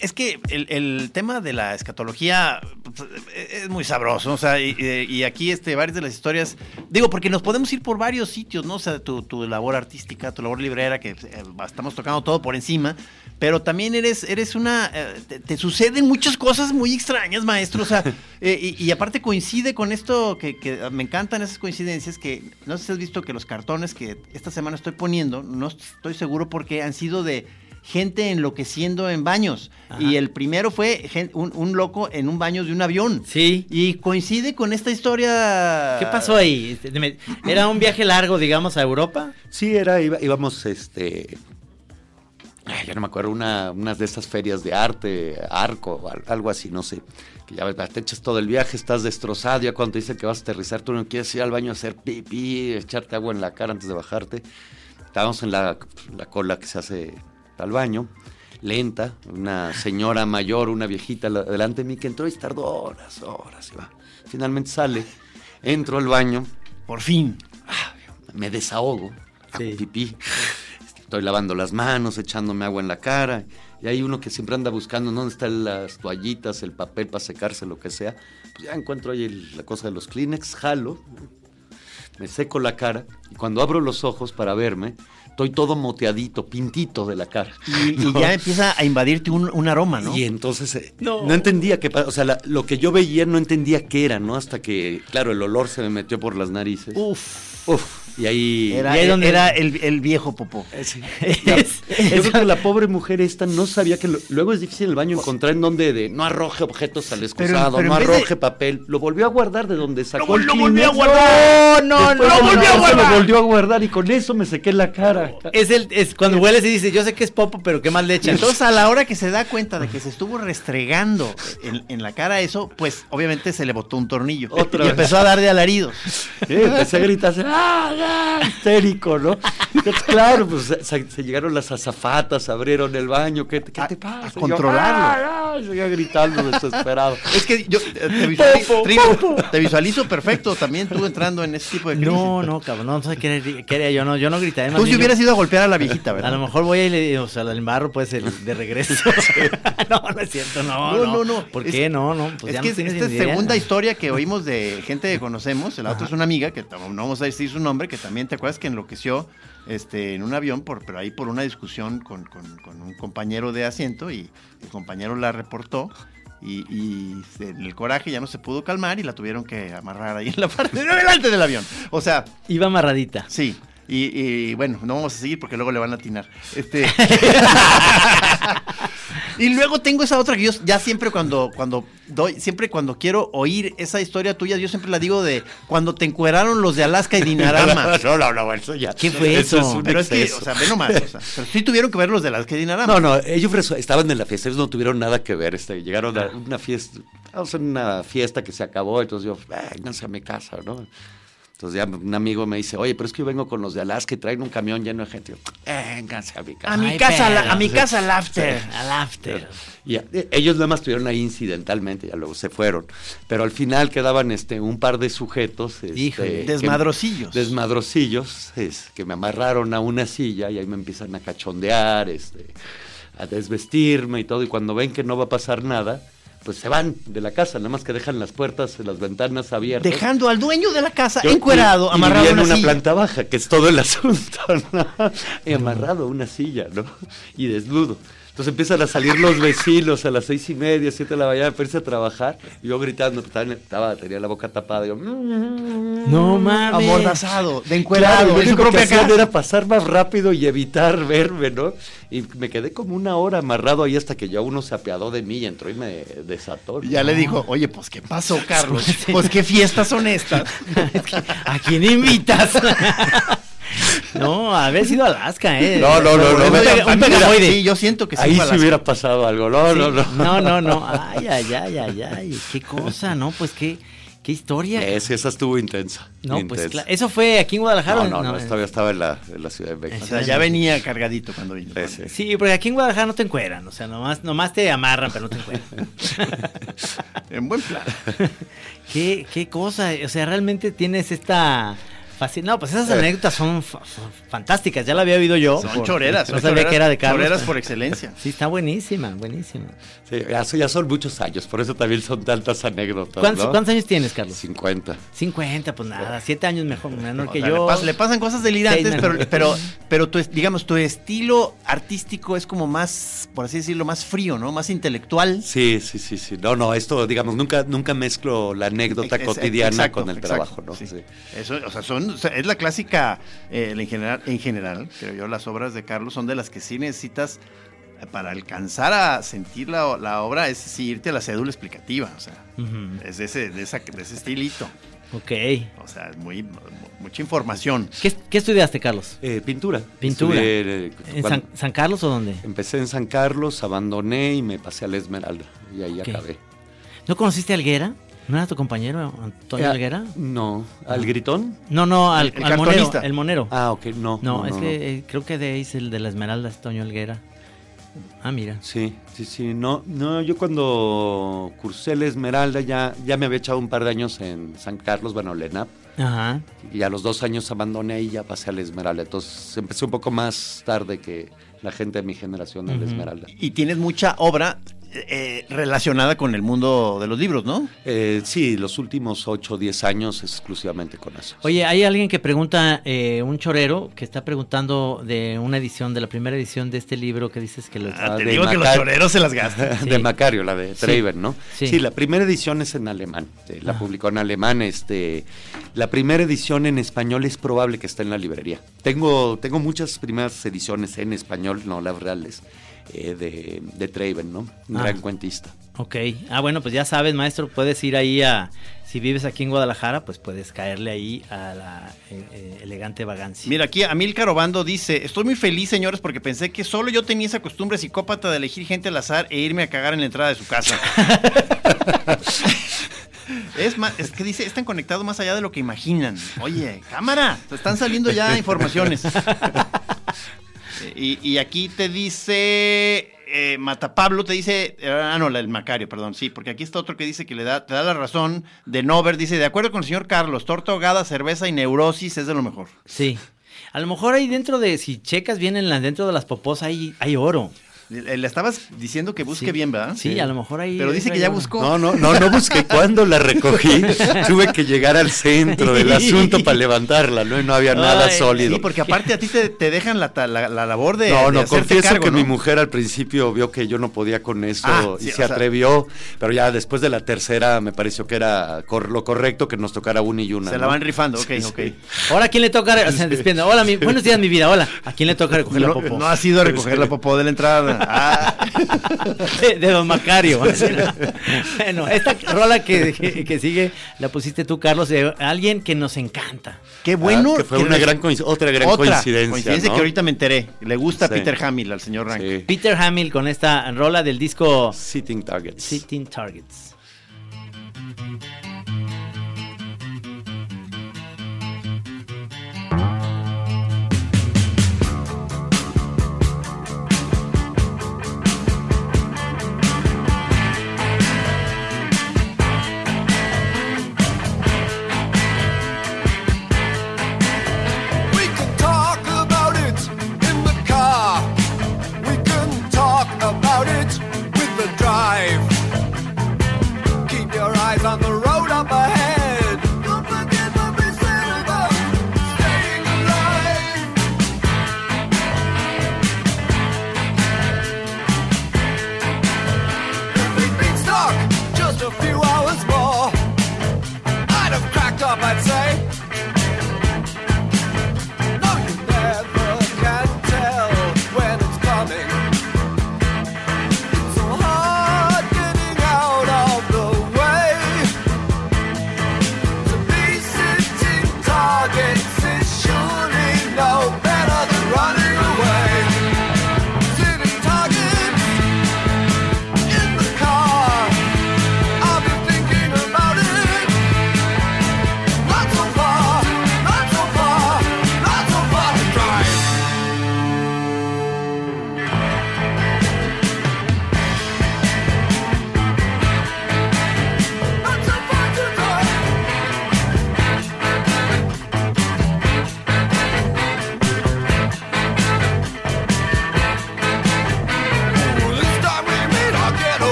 Es que el, el tema de la escatología pues, es muy sabroso, o sea, y, y aquí este, varias de las historias, digo, porque nos podemos ir por varios sitios, ¿no? O sea, tu, tu labor artística, tu labor librera, que eh, estamos tocando todo por encima, pero también eres, eres una, eh, te, te suceden muchas cosas muy extrañas, maestro, o sea, *laughs* eh, y, y aparte coincide con esto que, que me encantan esas coincidencias, que no sé si has visto que los cartones que esta semana estoy poniendo, no estoy seguro porque han sido de gente enloqueciendo en baños. Ajá. Y el primero fue un, un loco en un baño de un avión. Sí. Y coincide con esta historia. ¿Qué pasó ahí? Este, ¿Era un viaje largo, digamos, a Europa? Sí, era, iba- íbamos, este. ay, ya no me acuerdo, una, unas de esas ferias de arte, arco, al- algo así, no sé. Que ya ves, te echas todo el viaje, estás destrozado, ya cuando te dicen que vas a aterrizar, tú no quieres ir al baño a hacer pipí, echarte agua en la cara antes de bajarte. Estábamos en la, la cola que se hace al baño, lenta, una señora mayor, una viejita la- delante de mí que entró y tardó horas, horas, y va. Finalmente sale, entro al baño, Por fin. me desahogo, hago Sí. pipí, estoy lavando las manos, echándome agua en la cara, Y hay uno que siempre anda buscando dónde están las toallitas, el papel para secarse, lo que sea. Pues ya encuentro ahí el- la cosa de los Kleenex, jalo, me seco la cara y cuando abro los ojos para verme, estoy todo moteadito, pintito de la cara. Y, ya *laughs* empieza a invadirte un, un aroma, ¿no? Y entonces eh, No. no. entendía qué o sea, la- lo que yo veía no entendía qué era, ¿no? Hasta que, claro, el olor se me metió por las narices. Uf. Uf, y ahí... Era, Y ahí donde- era el, el viejo popó. Eh, sí. *laughs* La- yo creo que la pobre mujer esta no sabía que lo- luego es difícil en el baño encontrar en donde de no arroje objetos al excusado, pero no de- arroje papel. Lo volvió a guardar de donde sacó el lo volvió a guardar. No, no, Después no, de no, eso no, Lo volvió a guardar y con eso me sequé la cara. Es el, es cuando hueles y dices, yo sé que es popo, pero qué mal le echan. Entonces, a la hora que se da cuenta de que se estuvo restregando en, en la cara eso, pues obviamente se le botó un tornillo. Otra y vez. empezó a dar de alaridos. Eh, empecé a gritar, ¡ah, ah! histérico, ¿no? Claro, pues se, se llegaron las azafatas, abrieron el baño, ¿qué, te- qué A- te pasa? a yo, controlarlo. ¡ah, ah! Seguía gritando desesperado. Es que yo eh, te visualizo, Trigo, te visualizo perfecto también tú entrando en ese tipo de crisis. No, no, cabrón, no sé qué haría yo, no, yo no gritaría. más Tú si yo- hubieras ido a golpear a la viejita, ¿verdad? A lo mejor voy a ir, o sea, el embarro pues el de regreso. *laughs* no, no es cierto, no, No, no, no, no. ¿Por Es- qué? No, no, pues es ya que no esta es idea. segunda historia que oímos de gente que conocemos. La otra es una amiga, que no vamos a decir su nombre, que también te acuerdas que enloqueció este, en un avión, por, pero ahí por una discusión con, con- con un compañero de asiento y el compañero la reportó. Y, y se- en el coraje ya no se pudo calmar y la tuvieron que amarrar ahí en la *laughs* parte de adelante del avión. O sea, Iba amarradita. sí. Y, y, bueno, no vamos a seguir porque luego le van a atinar. Este. *laughs* y luego tengo esa otra que yo ya siempre cuando, cuando doy, siempre cuando quiero oír esa historia tuya, yo siempre la digo de cuando te encueraron los de Alaska y Dinarama. *laughs* No, no, no, eso ya. ¿Qué fue eso? es un pero es que, o sea, ve nomás, o sea, *laughs* pero sí tuvieron que ver los de Alaska y Dinarama. No, no, ellos estaban en la fiesta, ellos no tuvieron nada que ver. Este, llegaron a una fiesta, vamos a una fiesta que se acabó, entonces yo, vénganse a mi casa, ¿no? Entonces ya un amigo me dice, oye, pero es que yo vengo con los de Alaska y traen un camión lleno de gente. Yo, vénganse a mi casa. A mi Ay, casa, la- a mi casa al after. Al after. Y eh, ellos nada más estuvieron ahí incidentalmente, ya luego se fueron. Pero al final quedaban este, un par de sujetos. este, Híjole. que- Desmadrocillos. desmadrocillos, es, que me amarraron a una silla y ahí me empiezan a cachondear, este, a desvestirme y todo. Y cuando ven que no va a pasar nada, pues se van de la casa, nada más que dejan las puertas, las ventanas abiertas. Dejando al dueño de la casa Yo- encuerado, y- amarrado vivía a en una una silla. planta baja, que es todo el *laughs* asunto, ¿no? Y amarrado a una silla, ¿no? Y desnudo. Entonces empiezan a salir los vecinos a las seis y media, siete de la mañana, para irse a trabajar. Y yo gritando, pues, estaba, estaba- tenía la boca tapada. Yo, "Mm". No mames. Amordazado, de Claro, encuerado, lo en su único que hacían era pasar más rápido y evitar *laughs* verme, ¿no? Y me quedé como una hora amarrado ahí hasta que ya uno se apiadó de mí y entró y me desató. Y ya le dijo, oye, pues ¿qué pasó, *laughs* Carlos? Pues qué fiestas son estas. *laughs* ¿A quién invitas? *laughs* no, haber sido Alaska, ¿eh? No, no, no, no, Un, pegamoide. Sí, yo siento que sí Ahí Alaska. hubiera pasado algo. No, Sí. no, no. no, no, no. *laughs* Ay, ay, ay, ay, ay. Qué cosa, ¿no? Pues qué, qué historia. Esa, esa estuvo intensa. no, pues claro. ¿Eso fue aquí en Guadalajara? No, no, no, todavía estaba en la, en la Ciudad de O México. sea, ya venía cargadito cuando vino. Sí, sí. Sí, porque aquí en Guadalajara no te encueran. O sea, nomás, nomás te amarran, pero no te encueran. *laughs* En buen plan. ¿Qué, qué cosa, o sea, realmente tienes esta... faci- No, pues esas anécdotas son, fa- son fantásticas, ya la había oído yo. Son por- choreras. No sabía choreras- que era de Carlos. Choreras por excelencia. *laughs* Sí, está buenísima, buenísima. Sí, ya, son- ya son muchos años, por eso también son tantas anécdotas. ¿Cuántos, ¿no? cuántos años tienes, Carlos? 50. 50, pues nada, siete años mejor, menor que sea, yo. le, pas- le pasan cosas delirantes, pero, menos. pero, pero tu, digamos, tu estilo artístico es como más, por así decirlo, más frío, ¿no? Más intelectual. Sí, sí, sí, sí. No, no, esto, digamos, nunca, nunca mezclo la anécdota cotidiana exacto, con el exacto, trabajo, ¿no? sí. Sí. Eso, o sea, son, o sea, es la clásica, eh, en, general, en general, creo yo, las obras de Carlos son de las que sí necesitas, eh, para alcanzar a sentir la, la obra, es sí, irte a la cédula explicativa, o sea, es de ese, de, esa- de ese estilito, Ok. o sea, es muy, mu- mucha información. ¿Qué, qué estudiaste, Carlos? Eh, pintura. Pintura. Estudié, eh, ¿En San, San Carlos o dónde? Empecé en San Carlos, abandoné y me pasé a la Esmeralda. Y ahí acabé. ¿No conociste a Alguera? ¿No era tu compañero, Antonio Eh, Alguera? No. ¿Al gritón? No, no, al, El- el al monero. cartonista. El monero. Ah, ok, no. no, es que eh, creo que de ahí es el de la Esmeralda, es Toño Alguera. Ah, mira. Sí, sí, sí. No, no, yo cuando cursé la Esmeralda ya, ya me había echado un par de años en San Carlos, bueno, la ENAP. Ajá. Y a los dos años abandoné y ya pasé a la Esmeralda. Entonces empecé un poco más tarde que la gente de mi generación en la Esmeralda. Y tienes mucha obra eh, relacionada con el mundo de los libros, ¿no? Eh, sí, los últimos 8 o 10 años exclusivamente con eso. Oye, hay alguien que pregunta, eh, un chorero, que está preguntando de una edición, de la primera edición de este libro que dices que lo... Ah, te de digo que los Macario. choreros se las gastan. *laughs* Sí. de Macario, la de Sí. Traven, ¿no? Sí. Sí. la primera edición es en alemán. eh, La Ah. publicó en alemán. Este, la primera edición en español es probable que esté en la librería. Tengo, tengo muchas primeras ediciones en español, no las reales, eh, de, de Traven, ¿no? Un Ah. gran cuentista. Ok. Ah, bueno, pues ya sabes, maestro, puedes ir ahí a... Si vives aquí en Guadalajara, pues puedes caerle ahí a la eh, eh, elegante vagancia. Mira, aquí Amilcar Obando dice, estoy muy feliz, señores, porque pensé que solo yo tenía esa costumbre psicópata de elegir gente al azar e irme a cagar en la entrada de su casa. *laughs* es más, es que dice, están conectados más allá de lo que imaginan. Oye, cámara, te están saliendo ya *laughs* informaciones. Y, y aquí te dice... Eh, Mata Pablo te dice, ah no, del Macario, perdón, sí, porque aquí está otro que dice que le da, te da la razón de Nover, dice, de acuerdo con el señor Carlos, torta ahogada, cerveza y neurosis es de lo mejor. Sí. A lo mejor ahí dentro de, si checas bien en la, dentro de las popos, hay, hay oro. Le, le estabas diciendo que busque Sí. bien, ¿verdad? Sí, a lo mejor ahí... Pero dice que ya buscó. No, no, no, no busqué cuándo la recogí. *laughs* Tuve que llegar al centro del asunto para levantarla, ¿no? Y no había nada Ay, sólido. Sí, porque aparte a ti te, te dejan la, la, la labor de. no, no, confieso cargo, que ¿no? mi mujer al principio vio que yo no podía con eso Ah, y sí, se sea- atrevió, pero ya después de la tercera me pareció que era cor- lo correcto que nos tocara una y una. Se la van rifando, ok, Sí, ok. sí. Ahora, ¿a quién le toca? *laughs* O sea. Hola, mi, buenos días, mi vida. Hola. ¿A quién le toca recoger la popó? no ha sido a recoger la popó de la entrada. Ah. de, de Don Macario. bueno, esta rola que, que, que sigue la pusiste tú, Carlos, de alguien que nos encanta. Qué bueno. Ah, que fue una gran coinc- otra gran otra coincidencia. ¿no? que ahorita me enteré. Le gusta Sí. Peter Hamill al señor Rank. Sí. Peter Hamill con esta rola del disco Sitting Targets. Sitting Targets. On the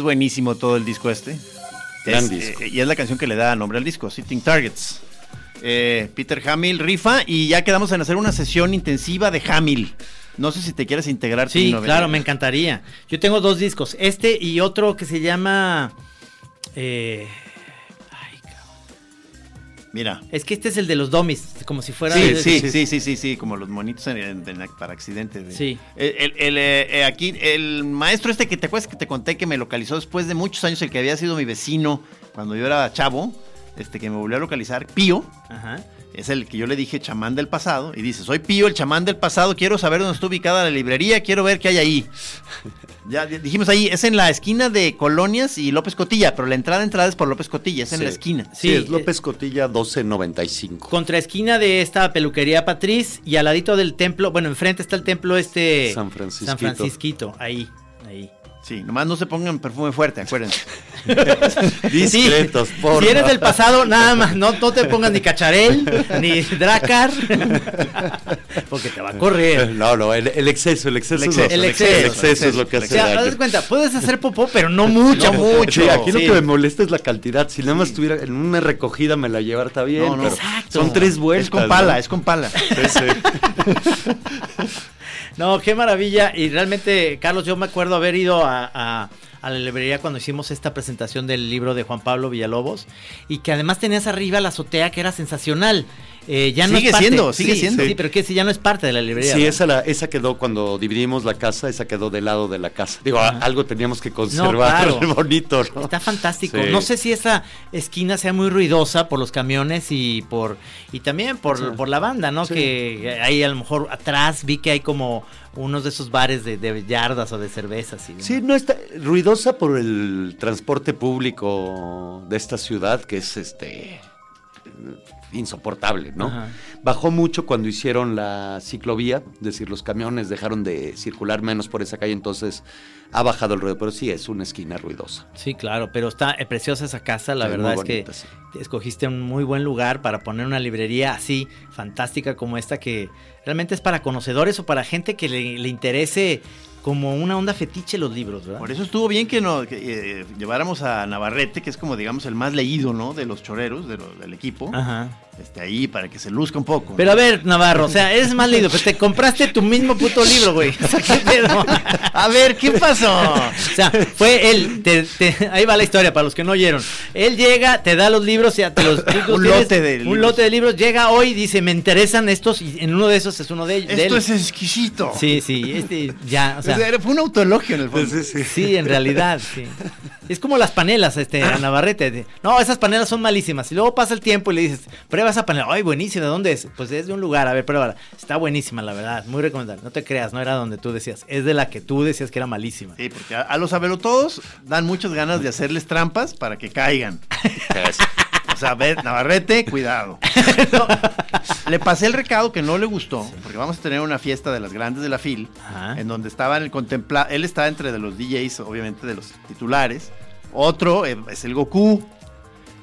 Es buenísimo todo el disco este. Gran Es, disco. eh, y es la canción que le da nombre al disco, Sitting Targets. Eh, Peter Hamill rifa y ya quedamos en hacer una sesión intensiva de Hamill. No sé si te quieres integrar. Sí, claro, me encantaría. Yo tengo dos discos, este y otro que se llama... eh. Mira. es que este es el de los domis, como si fuera... Sí, de- sí, sí, sí, sí, sí, como los monitos en- en- en- para accidentes. de- Sí. El, el- el, eh, eh, aquí, el maestro este que te acuerdas que te conté que me localizó después de muchos años, el que había sido mi vecino cuando yo era chavo, este que me volvió a localizar, Pío, Ajá. Es el que yo le dije chamán del pasado, y dice, soy Pío, el chamán del pasado, quiero saber dónde está ubicada la librería, quiero ver qué hay ahí. *laughs* Ya di- dijimos ahí, es en la esquina de Colonias y López Cotilla, pero la entrada entrada es por López Cotilla, es en Sí. la esquina. Sí, Sí, es López Cotilla 1295. Contra esquina de esta peluquería Patriz y al ladito del templo, bueno, enfrente está el templo este... San Francisquito. San Francisquito, ahí. Sí, nomás no se pongan perfume fuerte, acuérdense. *laughs* Discretos, Sí, por Si eres del pasado, nada más, no, no te pongas ni cacharel, ni dracar, *laughs* porque te va a correr. No, no, el, el exceso, el exceso, El es lo- exceso, el el exceso, exceso es lo que el O hace sea, daño. cuenta, puedes hacer popó, pero no mucho. No mucho. Sí, aquí lo que me molesta es la cantidad. Si nada más estuviera en una recogida me la llevar está bien. No, no. pero Exacto. Son tres vueltas. es con pala, ¿no? es con pala. Sí, sí. *laughs* No, qué maravilla. Y realmente, Carlos, yo me acuerdo haber ido a, a la librería cuando hicimos esta presentación del libro de Juan Pablo Villalobos y que además tenías arriba la azotea que era sensacional. Eh, ya no Sigue es parte- siendo, sigue sí, siendo. Sí, pero que si ya no es parte de la librería. Sí, esa, la- esa quedó cuando dividimos la casa, esa quedó del lado de la casa. Digo, Ajá. algo teníamos que No, conservar claro. *laughs* bonito, ¿no? Está fantástico. Sí. No sé si esa esquina sea muy ruidosa por los camiones y por y también por, Sí. por la banda, ¿no? Que ahí a lo mejor atrás vi que hay como unos de esos bares de, de yardas o de cervezas. Y Sí, no está ruidosa por el transporte público de esta ciudad, que es este insoportable, ¿no? Ajá. Bajó mucho cuando hicieron la ciclovía, es decir, los camiones dejaron de circular menos por esa calle, entonces ha bajado el ruido, pero sí es una esquina ruidosa. Sí, claro, pero está eh, preciosa esa casa. La Sí, verdad es que sí. escogiste un muy buen lugar para poner una librería así, fantástica como esta, que realmente es para conocedores o para gente que le, le interese como una onda fetiche los libros, ¿verdad? Por eso estuvo bien que, nos, que, eh, lleváramos a Navarrete, que es como, digamos, el más leído, ¿no? De los choreros, de lo- del equipo. Ajá. Este, ahí, para que se luzca un poco. Pero a ver, Navarro, o sea, eres más leído, pues te compraste tu mismo puto libro, güey. O sea, ¿qué pedo? A ver, ¿qué pasó? O sea, fue él, te- te- ahí va la historia para los que no oyeron. Él llega, te da los libros, ya te los tú Un tienes, lote de un libros. lote de libros, llega hoy, dice, me interesan estos, y en uno de esos es uno de, de Esto es exquisito. Sí, sí, este, ya, o sea, O sea, fue un autoelogio en el fondo. sí, en realidad, sí. Es como las panelas, este, a Navarrete. no, esas panelas son malísimas. Y luego pasa el tiempo y le dices, prueba esa panela. Ay, buenísima, ¿de dónde es? Pues es de un lugar, a ver, pruébala. Está buenísima, la verdad, muy recomendable. No te creas, no era donde tú decías, es de la que tú decías que era malísima. Sí, porque a, a los todos dan muchas ganas de hacerles trampas para que caigan. O sea, a ver, Navarrete, cuidado. *laughs* Le pasé el recado que no le gustó, porque vamos a tener una fiesta de las grandes de la FIL, Ajá. en donde estaban el contempla, él está entre de los DJs, obviamente de los titulares. Otro eh, es el Goku.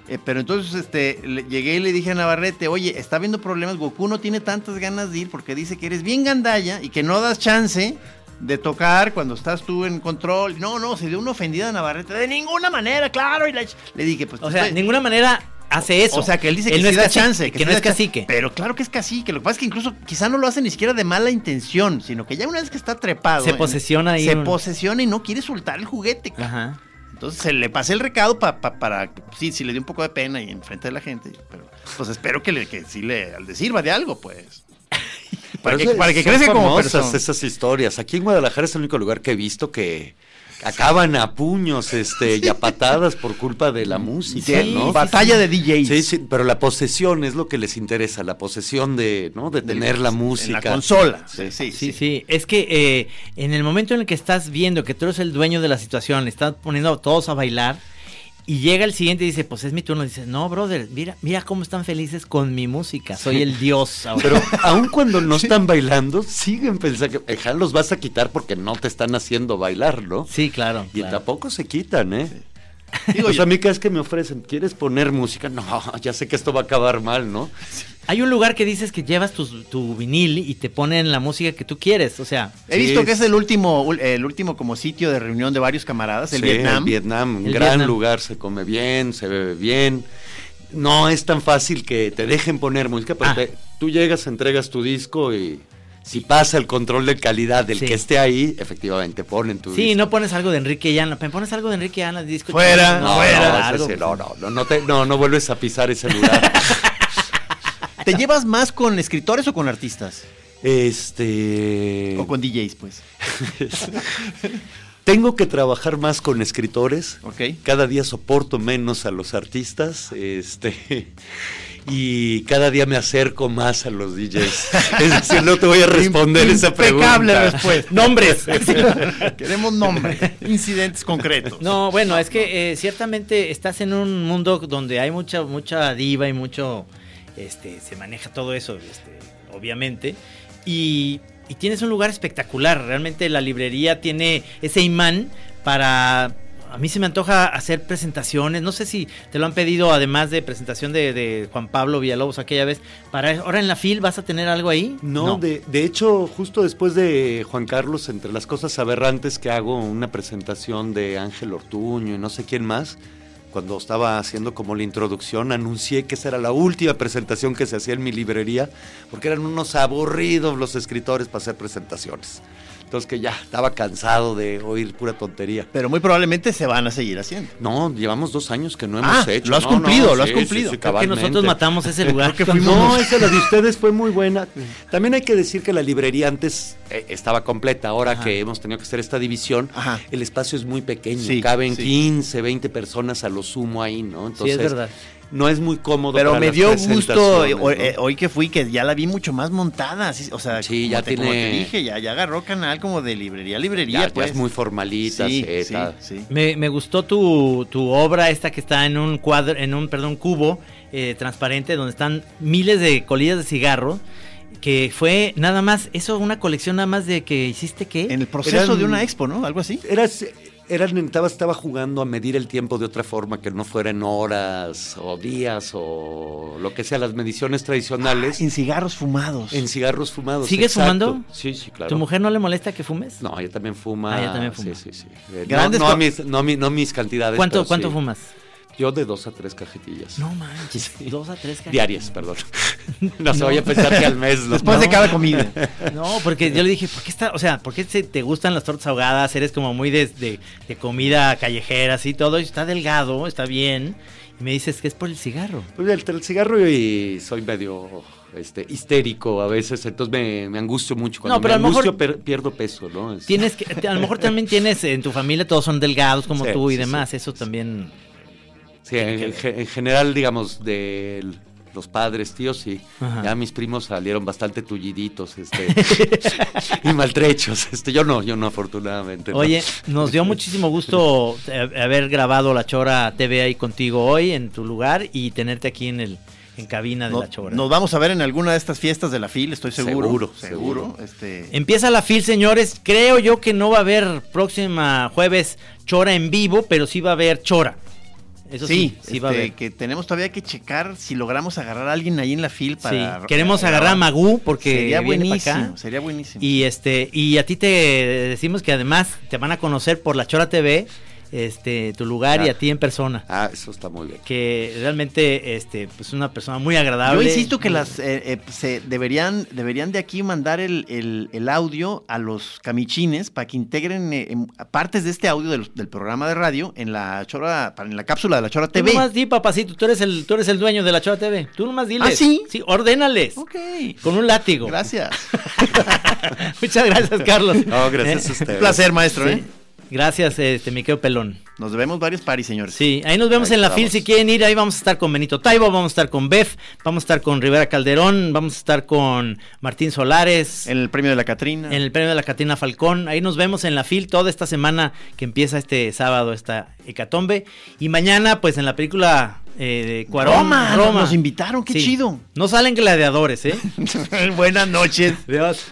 Eh, pero entonces este, le- llegué y le dije a Navarrete, oye, está habiendo problemas, Goku no tiene tantas ganas de ir porque dice que eres bien gandalla y que no das chance de tocar cuando estás tú en control. No, no, se dio una ofendida a Navarrete, de ninguna manera, claro. Y le dije, pues... O sea, de ninguna manera hace eso. o sea, que él dice que no sí es da cacique, chance. que, sí no es chance. cacique. Pero claro que es cacique. Lo que pasa es que incluso quizá no lo hace ni siquiera de mala intención, sino que ya una vez que está trepado. Se posesiona ahí Se un- posesiona y no quiere soltar el juguete. Ajá. Entonces se le pasé el recado pa- pa- para. Sí, sí le dio un poco de pena y enfrente de la gente. Pero pues espero que, le, que sí le, le sirva de algo, pues. *laughs* Para que, para que son crezca como esas historias. Aquí en Guadalajara es el único lugar que he visto que acaban a puños este, y a *laughs* patadas por culpa de la música, Sí, ¿no? Batalla de DJs. Sí, sí, pero la posesión es lo que les interesa, la posesión de, ¿no? de tener la En música. la consola. Sí, sí, Sí, sí, es que eh, en el momento en el que estás viendo que tú eres el dueño de la situación, estás poniendo a todos a bailar y llega el siguiente y dice, pues es mi turno, y dices, no, brother, mira, mira cómo están felices con mi música, soy el dios *laughs* ahora. Pero aun cuando no están bailando, siguen pensando que "Ejá, los vas a quitar porque no te están haciendo bailar, ¿no? sí, claro. Y claro. tampoco se quitan, ¿eh? *laughs* Digo, Pues yo- a mí cada vez que me ofrecen, ¿quieres poner música? No, *laughs* ya sé que esto va a acabar mal, ¿no? Hay un lugar que dices que llevas tus- tu, vinil y te ponen la música que tú quieres. O sea, He Sí, visto que es- el último, el último como sitio de reunión de varios camaradas, el Sí, Vietnam. Vietnam, un El gran Vietnam. lugar, se come bien, se bebe bien. No es tan fácil que te dejen poner música, pero Ah. te- tú llegas, entregas tu disco y si pasa el control de calidad del Sí. que esté ahí, efectivamente ponen tu sí, disco. no pones algo de Enrique Llana. ¿Me pones algo de Enrique Llana? disco Fuera? No, fuera. no, ese pues, no, no, no, no, te- no, no vuelves a pisar ese lugar. *laughs* ¿Te llevas más con escritores o con artistas? este. O con DJs, pues. *laughs* Tengo que trabajar más con escritores. Ok. Cada día soporto menos a los artistas. Este. Y cada día me acerco más a los DJs. *laughs* Es decir, no te voy a responder esa pregunta. Impecable respuesta. Nombres. *laughs* Queremos nombres, incidentes concretos. No, bueno, es que eh, ciertamente estás en un mundo donde hay mucha mucha diva y mucho este se maneja todo eso, este, obviamente. Y, y tienes un lugar espectacular, realmente la librería tiene ese imán para a mí se me antoja hacer presentaciones, no sé si te lo han pedido además de presentación de, de Juan Pablo Villalobos aquella vez, para ahora en la FIL vas a tener algo ahí? No, De, de hecho, justo después de Juan Carlos, entre las cosas aberrantes que hago, una presentación de Ángel Ortuño y no sé quién más, cuando estaba haciendo como la introducción, anuncié que esa era la última presentación que se hacía en mi librería, porque eran unos aburridos los escritores para hacer presentaciones. Entonces que ya estaba cansado de oír pura tontería. Pero muy probablemente se van a seguir haciendo. No, llevamos dos años que no Ah, hemos hecho. lo has No, cumplido, no, lo has sí, cumplido. sí, sí, Creo que nosotros matamos ese *laughs* lugar. Que fuimos No, esa la de *laughs* ustedes fue muy buena. También hay que decir que la librería antes eh, estaba completa. Ahora Ajá. que hemos tenido que hacer esta división, Ajá. el espacio es muy pequeño. Sí, Caben sí. 15, 20 personas a lo sumo ahí, ¿no? Sí, es verdad. No es muy cómodo. Pero para me dio gusto hoy, hoy que fui que ya la vi mucho más montada. así, o sea, Sí, como ya te, como tiene- te dije, ya, ya agarró canal como de librería, librería, ya, ya pues. es muy formalita, sí, sí. Me, me gustó tu, tu obra esta que está en un cuadro, en un, perdón, cubo eh, transparente donde están miles de colillas de cigarro. Que fue nada más, eso una colección nada más de que hiciste qué? En el proceso Eran- de una expo, ¿no? Algo así. Eras, eran, estaba, estaba jugando a medir el tiempo de otra forma que no fuera en horas o días o lo que sea, las mediciones tradicionales. En cigarros fumados. En cigarros fumados. ¿Sigues exacto. fumando? Sí, sí, claro. ¿Tu mujer no le molesta que fumes? No, ella también fuma. Ah, ella también fuma. Sí, sí, sí. Eh, no- Grandes no, co- mis, no, mi- no mis cantidades. ¿Cuánto, cuánto sí. fumas? Yo de dos a tres cajetillas. No manches, *laughs* dos a tres cajetillas. Diarias, perdón. *laughs* no se vaya a pensar que al mes. ¿no? Después de cada comida. No, porque yo le dije, ¿por qué está, o sea, por qué se- te gustan las tortas ahogadas? Eres como muy de, de- de comida callejera, así todo, y está delgado, está bien. Y me dices que es por el cigarro. Pues el, el cigarro y soy medio este, histérico a veces, entonces me, me angustio mucho. Cuando No, pero me a lo mejor- angustio per- pierdo peso, ¿no? Es- Tienes que, a lo mejor también tienes en tu familia todos son delgados como Sí, tú y sí, demás, sí. eso también. Sí, en, en ge- en general, digamos, de los padres, tíos, sí. Ajá. Ya mis primos salieron bastante tulliditos este, *laughs* y maltrechos. Este, yo no, yo no, afortunadamente. no. Oye, nos dio muchísimo gusto *laughs* eh, haber grabado La Chora TV ahí contigo hoy en tu lugar y tenerte aquí en el en cabina de No- La Chora. nos vamos a ver en alguna de estas fiestas de la FIL, estoy seguro. Seguro, seguro. seguro. Este, Empieza la FIL, señores. Creo yo que no va a haber próxima jueves Chora en vivo, pero sí va a haber Chora. Eso sí, sí, sí, va a este, haber. que tenemos todavía que checar si logramos agarrar a alguien ahí en la FIL Sí, para... queremos para agarrar a. Magú porque Sería viene buenísimo, acá. sería buenísimo. Y este, y a ti te decimos que además te van a conocer por la Chora TV, este, tu lugar y Ah. a ti en persona. Ah, eso está muy bien. Que realmente, este, pues una persona muy agradable. Yo insisto que las eh, eh, se deberían deberían de aquí mandar el, el- el audio a los camichines para que integren eh, partes de este audio del, del programa de radio en la chora para- en la cápsula de la Chora Tú TV. nomás di, papacito, tú eres el, tú eres el dueño de la Chora TV. Tú nomás diles. ¿Ah, sí? Sí, ordénales. Ok. Con un látigo. Gracias. *laughs* Muchas gracias, Carlos. No, gracias Eh, a ustedes. Un placer, maestro. sí. Gracias, este, mi querido Pelón. Nos debemos varios paris, señores. Sí, ahí nos vemos Ahí en la. FIL si quieren ir. Ahí vamos a estar con Benito Taibo, vamos a estar con Bef, vamos a estar con Rivera Calderón, vamos a estar con Martín Solares. En el premio de la Catrina. En el premio de la Catrina Falcón. Ahí nos vemos en la FIL toda esta semana que empieza este sábado, esta hecatombe. Y mañana, pues en la película eh, de Cuarón. Roma, nos invitaron, qué Sí. chido. No salen gladiadores, ¿eh? *laughs* Buenas noches. Dios.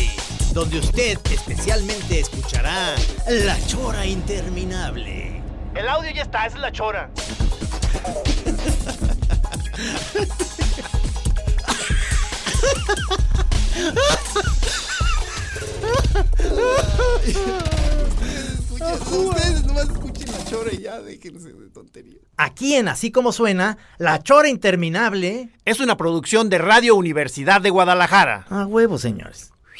donde usted especialmente escuchará la chora interminable. El audio ya está, esa es la Chora. Ustedes nomás escuchen la chora y ya, déjense de tonterías. Aquí en Así como suena, La Chora Interminable. Es una producción de Radio Universidad de Guadalajara. A huevo, señores.